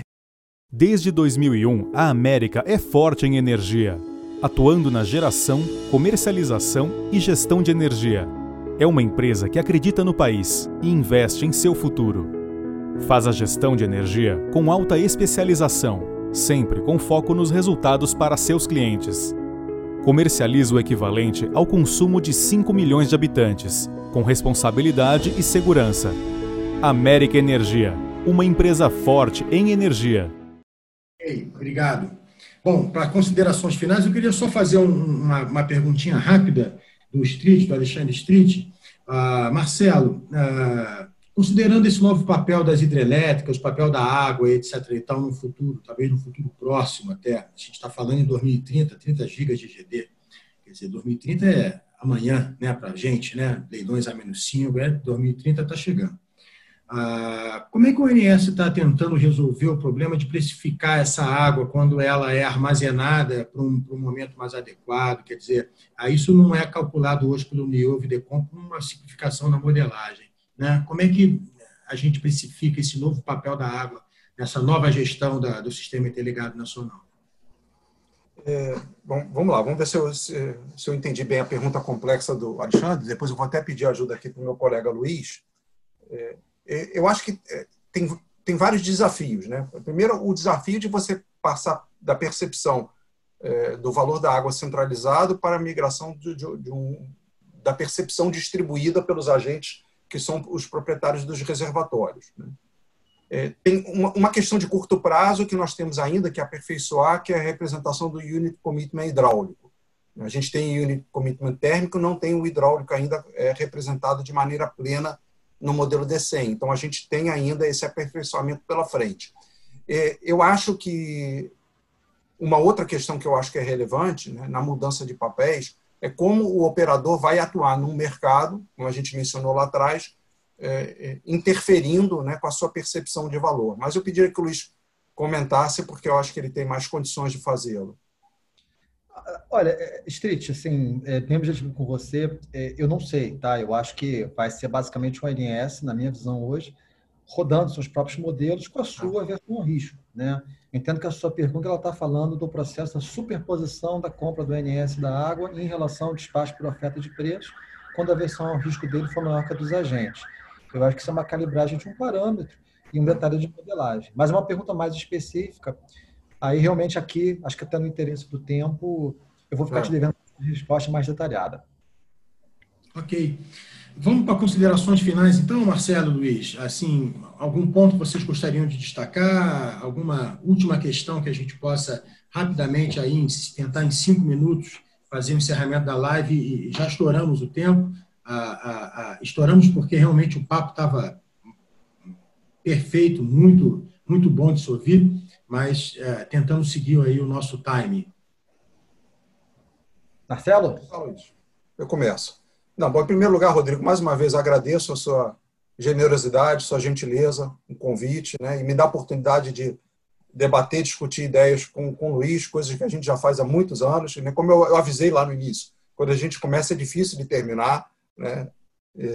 Desde 2001, a América é forte em energia, atuando na geração, comercialização e gestão de energia. É uma empresa que acredita no país e investe em seu futuro. Faz a gestão de energia com alta especialização, sempre com foco nos resultados para seus clientes. Comercializa o equivalente ao consumo de 5 milhões de habitantes, com responsabilidade e segurança. América Energia, uma empresa forte em energia. Ei, obrigado. Bom, para considerações finais, eu queria só fazer um, uma, uma, perguntinha rápida do Street, do Alexandre Street. Uh, Marcelo, uh, Considerando esse novo papel das hidrelétricas, o papel da água, etc., e tal, no futuro, talvez no futuro próximo até, a gente está falando em 2030, 30 gigas de GD. Quer dizer, 2030 é amanhã né, para a gente, né? leilões a menos 5, é, 2030 está chegando. Ah, como é que o ONS está tentando resolver o problema de precificar essa água quando ela é armazenada para um, um, momento mais adequado? Quer dizer, ah, isso não é calculado hoje pelo NIOV-DECOM com uma simplificação na modelagem. Né? Como é que a gente precifica esse novo papel da água nessa nova gestão da, do Sistema Interligado Nacional? É, bom, vamos lá, vamos ver se eu, se, se eu, entendi bem a pergunta complexa do Alexandre. Depois eu vou até pedir ajuda aqui para o meu colega Luiz. É, é eu acho que é, tem, tem vários desafios. Né? Primeiro, o desafio de você passar da percepção é, do valor da água centralizado para a migração de, de, de um, da percepção distribuída pelos agentes que são os proprietários dos reservatórios. Né? É, tem uma, uma, questão de curto prazo que nós temos ainda que aperfeiçoar, que é a representação do Unit Commitment hidráulico. A gente tem Unit Commitment térmico, não tem o hidráulico ainda é, representado de maneira plena no modelo D100. Então, a gente tem ainda esse aperfeiçoamento pela frente. É, eu acho que uma outra questão que eu acho que é relevante né, na mudança de papéis é como o operador vai atuar num mercado, como a gente mencionou lá atrás, é, é, interferindo né, com a sua percepção de valor. Mas eu pediria que o Luiz comentasse, porque eu acho que ele tem mais condições de fazê-lo. Olha, é, Street, assim, é, bem objetivo com você, é, eu não sei, tá? Eu acho que vai ser basicamente um LNS, na minha visão hoje, rodando seus próprios modelos com a sua versão risco, né? Entendo que a sua pergunta está falando do processo da superposição da compra do NS da água em relação ao despacho por oferta de preço, quando a versão ao risco dele for maior que a dos agentes. Eu acho que isso é uma calibragem de um parâmetro e um detalhe de modelagem. Mas uma pergunta mais específica, aí realmente aqui, acho que até no interesse do tempo, eu vou ficar é. te devendo uma resposta mais detalhada. Ok. Vamos para considerações finais, então, Marcelo, Luiz. Assim, algum ponto que vocês gostariam de destacar? Alguma última questão que a gente possa rapidamente aí tentar em cinco minutos fazer o encerramento da live e já estouramos o tempo a, a, a, estouramos porque realmente o papo estava perfeito, muito, muito bom de se ouvir, mas é, tentando seguir aí o nosso time. Marcelo? Eu começo. Não, bom, em primeiro lugar, Rodrigo, mais uma vez agradeço a sua generosidade, sua gentileza, o convite, né, e me dá a oportunidade de debater, discutir ideias com, com o Luiz, coisas que a gente já faz há muitos anos, né, como eu, eu avisei lá no início, quando a gente começa é difícil de terminar, né?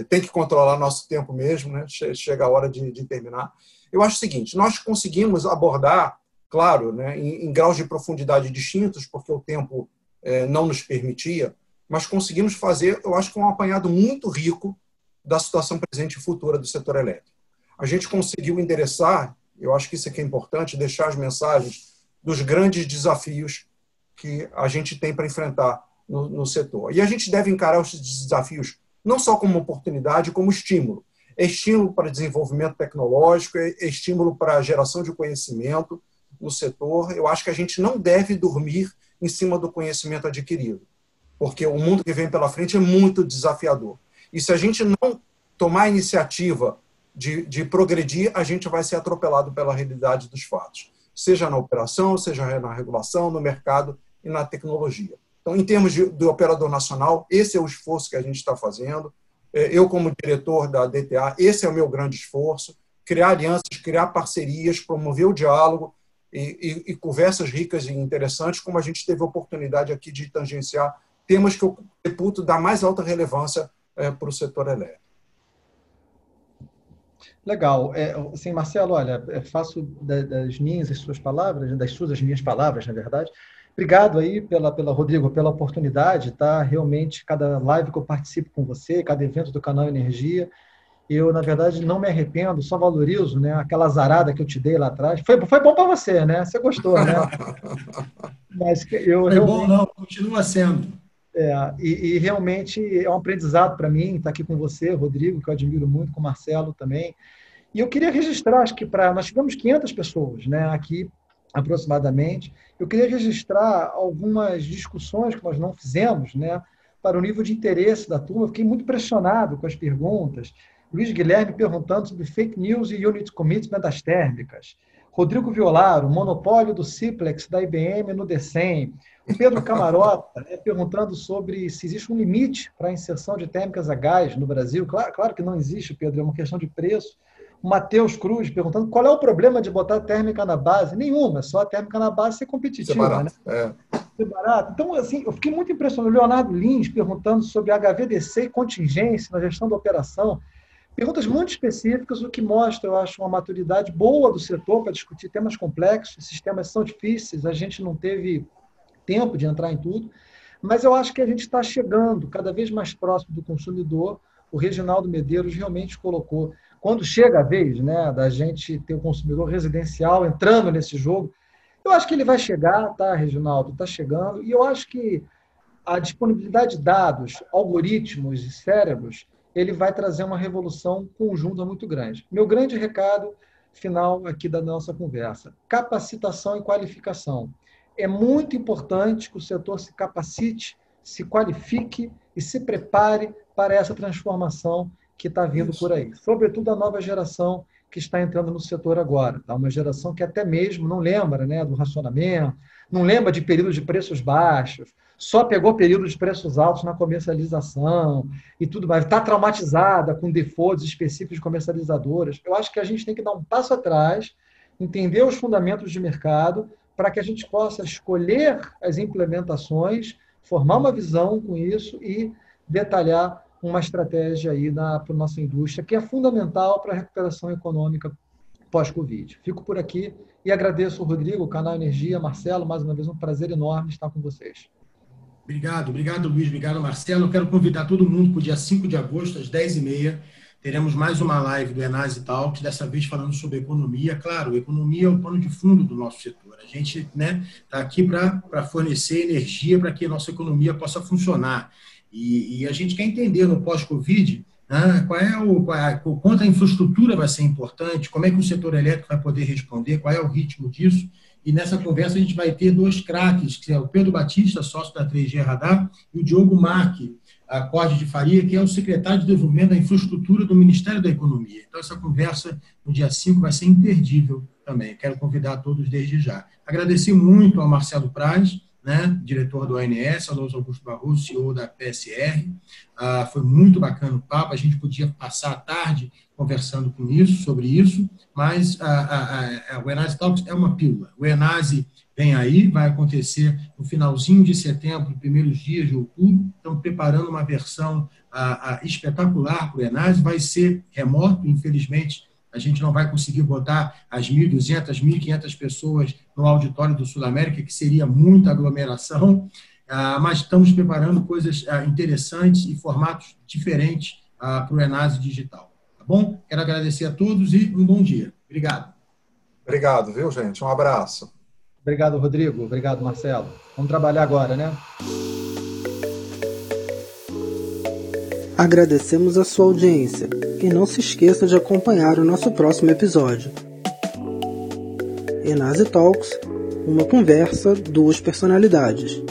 Tem que controlar nosso tempo mesmo, né? chega a hora de, de terminar. Eu acho o seguinte: nós conseguimos abordar, claro, né, em, em graus de profundidade distintos, porque o tempo é, não nos permitia, mas conseguimos fazer, eu acho que um apanhado muito rico da situação presente e futura do setor elétrico. A gente conseguiu endereçar, eu acho que isso aqui é importante, deixar as mensagens dos grandes desafios que a gente tem para enfrentar no, no setor. E a gente deve encarar os desafios não só como oportunidade, como estímulo. É estímulo para desenvolvimento tecnológico, é estímulo para geração de conhecimento no setor. Eu acho que a gente não deve dormir em cima do conhecimento adquirido, porque o mundo que vem pela frente é muito desafiador. E se a gente não tomar iniciativa de, de progredir, a gente vai ser atropelado pela realidade dos fatos, seja na operação, seja na regulação, no mercado e na tecnologia. Então, em termos de, do operador nacional, esse é o esforço que a gente está fazendo. É, eu, como diretor da DTA, esse é o meu grande esforço: criar alianças, criar parcerias, promover o diálogo e, e, e conversas ricas e interessantes, como a gente teve a oportunidade aqui de tangenciar temas que eu reputo da mais alta relevância é, para o setor elétrico. Legal. É, assim, Marcelo, olha, faço das minhas as suas palavras, das suas as minhas palavras, na verdade, Obrigado aí pela, pela Rodrigo, pela oportunidade, tá? Realmente, cada live que eu participo com você, cada evento do canal Energia, eu, na verdade, não me arrependo, só valorizo, né? Aquela zarada que eu te dei lá atrás. Foi, foi bom para você, né? Você gostou, né? Mas eu foi realmente... bom, não, continua sendo. É, e, e, realmente é um aprendizado para mim estar aqui com você, Rodrigo, que eu admiro muito, com o Marcelo também. E eu queria registrar, acho que para. Nós tivemos 500 pessoas né, aqui aproximadamente. Eu queria registrar algumas discussões que nós não fizemos, né, para o nível de interesse da turma. Eu fiquei muito pressionado com as perguntas. Luiz Guilherme perguntando sobre fake news e unit commitment das térmicas. Rodrigo Violaro, monopólio do Ciplex da IBM no DECEM. O Pedro Camarota né, perguntando sobre se existe um limite para a inserção de térmicas a gás no Brasil. Claro, claro que não existe, Pedro, é uma questão de preço. O Matheus Cruz perguntando qual é o problema de botar térmica na base. Nenhuma, só a térmica na base ser competitiva. Ser barato, né? é. Ser barato. Então, assim, eu fiquei muito impressionado. O Leonardo Lins perguntando sobre HVDC e contingência na gestão da operação. Perguntas muito específicas, o que mostra, eu acho, uma maturidade boa do setor para discutir temas complexos. Esses temas são difíceis, a gente não teve tempo de entrar em tudo, mas eu acho que a gente está chegando cada vez mais próximo do consumidor. O Reginaldo Medeiros realmente colocou. Quando chega a vez né, da gente ter o consumidor residencial entrando nesse jogo, eu acho que ele vai chegar, tá, Reginaldo? Está chegando. E eu acho que a disponibilidade de dados, algoritmos e cérebros, ele vai trazer uma revolução conjunta muito grande. Meu grande recado final aqui da nossa conversa: capacitação e qualificação. É muito importante que o setor se capacite, se qualifique e se prepare para essa transformação que está vindo Isso. por aí. Sobretudo a nova geração que está entrando no setor agora. Tá? Uma geração que até mesmo não lembra né, do racionamento, não lembra de períodos de preços baixos, só pegou períodos de preços altos na comercialização e tudo mais. Está traumatizada com defaults específicos de comercializadoras. Eu acho que a gente tem que dar um passo atrás, entender os fundamentos de mercado, para que a gente possa escolher as implementações, formar uma visão com isso e detalhar uma estratégia aí para a nossa indústria, que é fundamental para a recuperação econômica pós-Covid. Fico por aqui e agradeço o Rodrigo, o canal Energia, Marcelo, mais uma vez um prazer enorme estar com vocês. Obrigado, obrigado Luiz, obrigado Marcelo. Eu quero convidar todo mundo para o dia 5 de agosto, às 10h30. Teremos mais uma live do Enase Talks, dessa vez falando sobre economia. Claro, economia é o pano de fundo do nosso setor. A gente está né, tá aqui para fornecer energia para que a nossa economia possa funcionar. E, e a gente quer entender no pós-Covid né, qual é o, qual é, quanto a infraestrutura vai ser importante, como é que o setor elétrico vai poder responder, qual é o ritmo disso. E nessa conversa a gente vai ter dois craques, que é o Pedro Batista, sócio da 3G Radar, e o Diogo Marque, a Código de Faria, que é o secretário de Desenvolvimento da Infraestrutura do Ministério da Economia. Então, essa conversa no dia 5 vai ser imperdível também. Quero convidar todos desde já. Agradecer muito ao Marcelo Praz, né, diretor do ao Luiz Augusto Barroso, CEO da PSR. Ah, foi muito bacana o papo, a gente podia passar a tarde conversando com isso, sobre isso, mas a, a, a, o Enase Talks é uma pílula. O Enase vem aí, vai acontecer no finalzinho de setembro, primeiros dias de outubro, estamos preparando uma versão espetacular para o Enase, vai ser remoto, infelizmente, a gente não vai conseguir botar as 1.200, 1.500 pessoas no auditório do Sul América, que seria muita aglomeração, ah, mas estamos preparando coisas ah, interessantes e formatos diferentes ah, para o Enase Digital. Tá bom? Quero agradecer a todos e um bom dia. Obrigado. Obrigado, viu, gente? Um abraço. Obrigado, Rodrigo. Obrigado, Marcelo. Vamos trabalhar agora, né? Agradecemos a sua audiência e não se esqueça de acompanhar o nosso próximo episódio. Enase Talks, uma conversa, duas personalidades.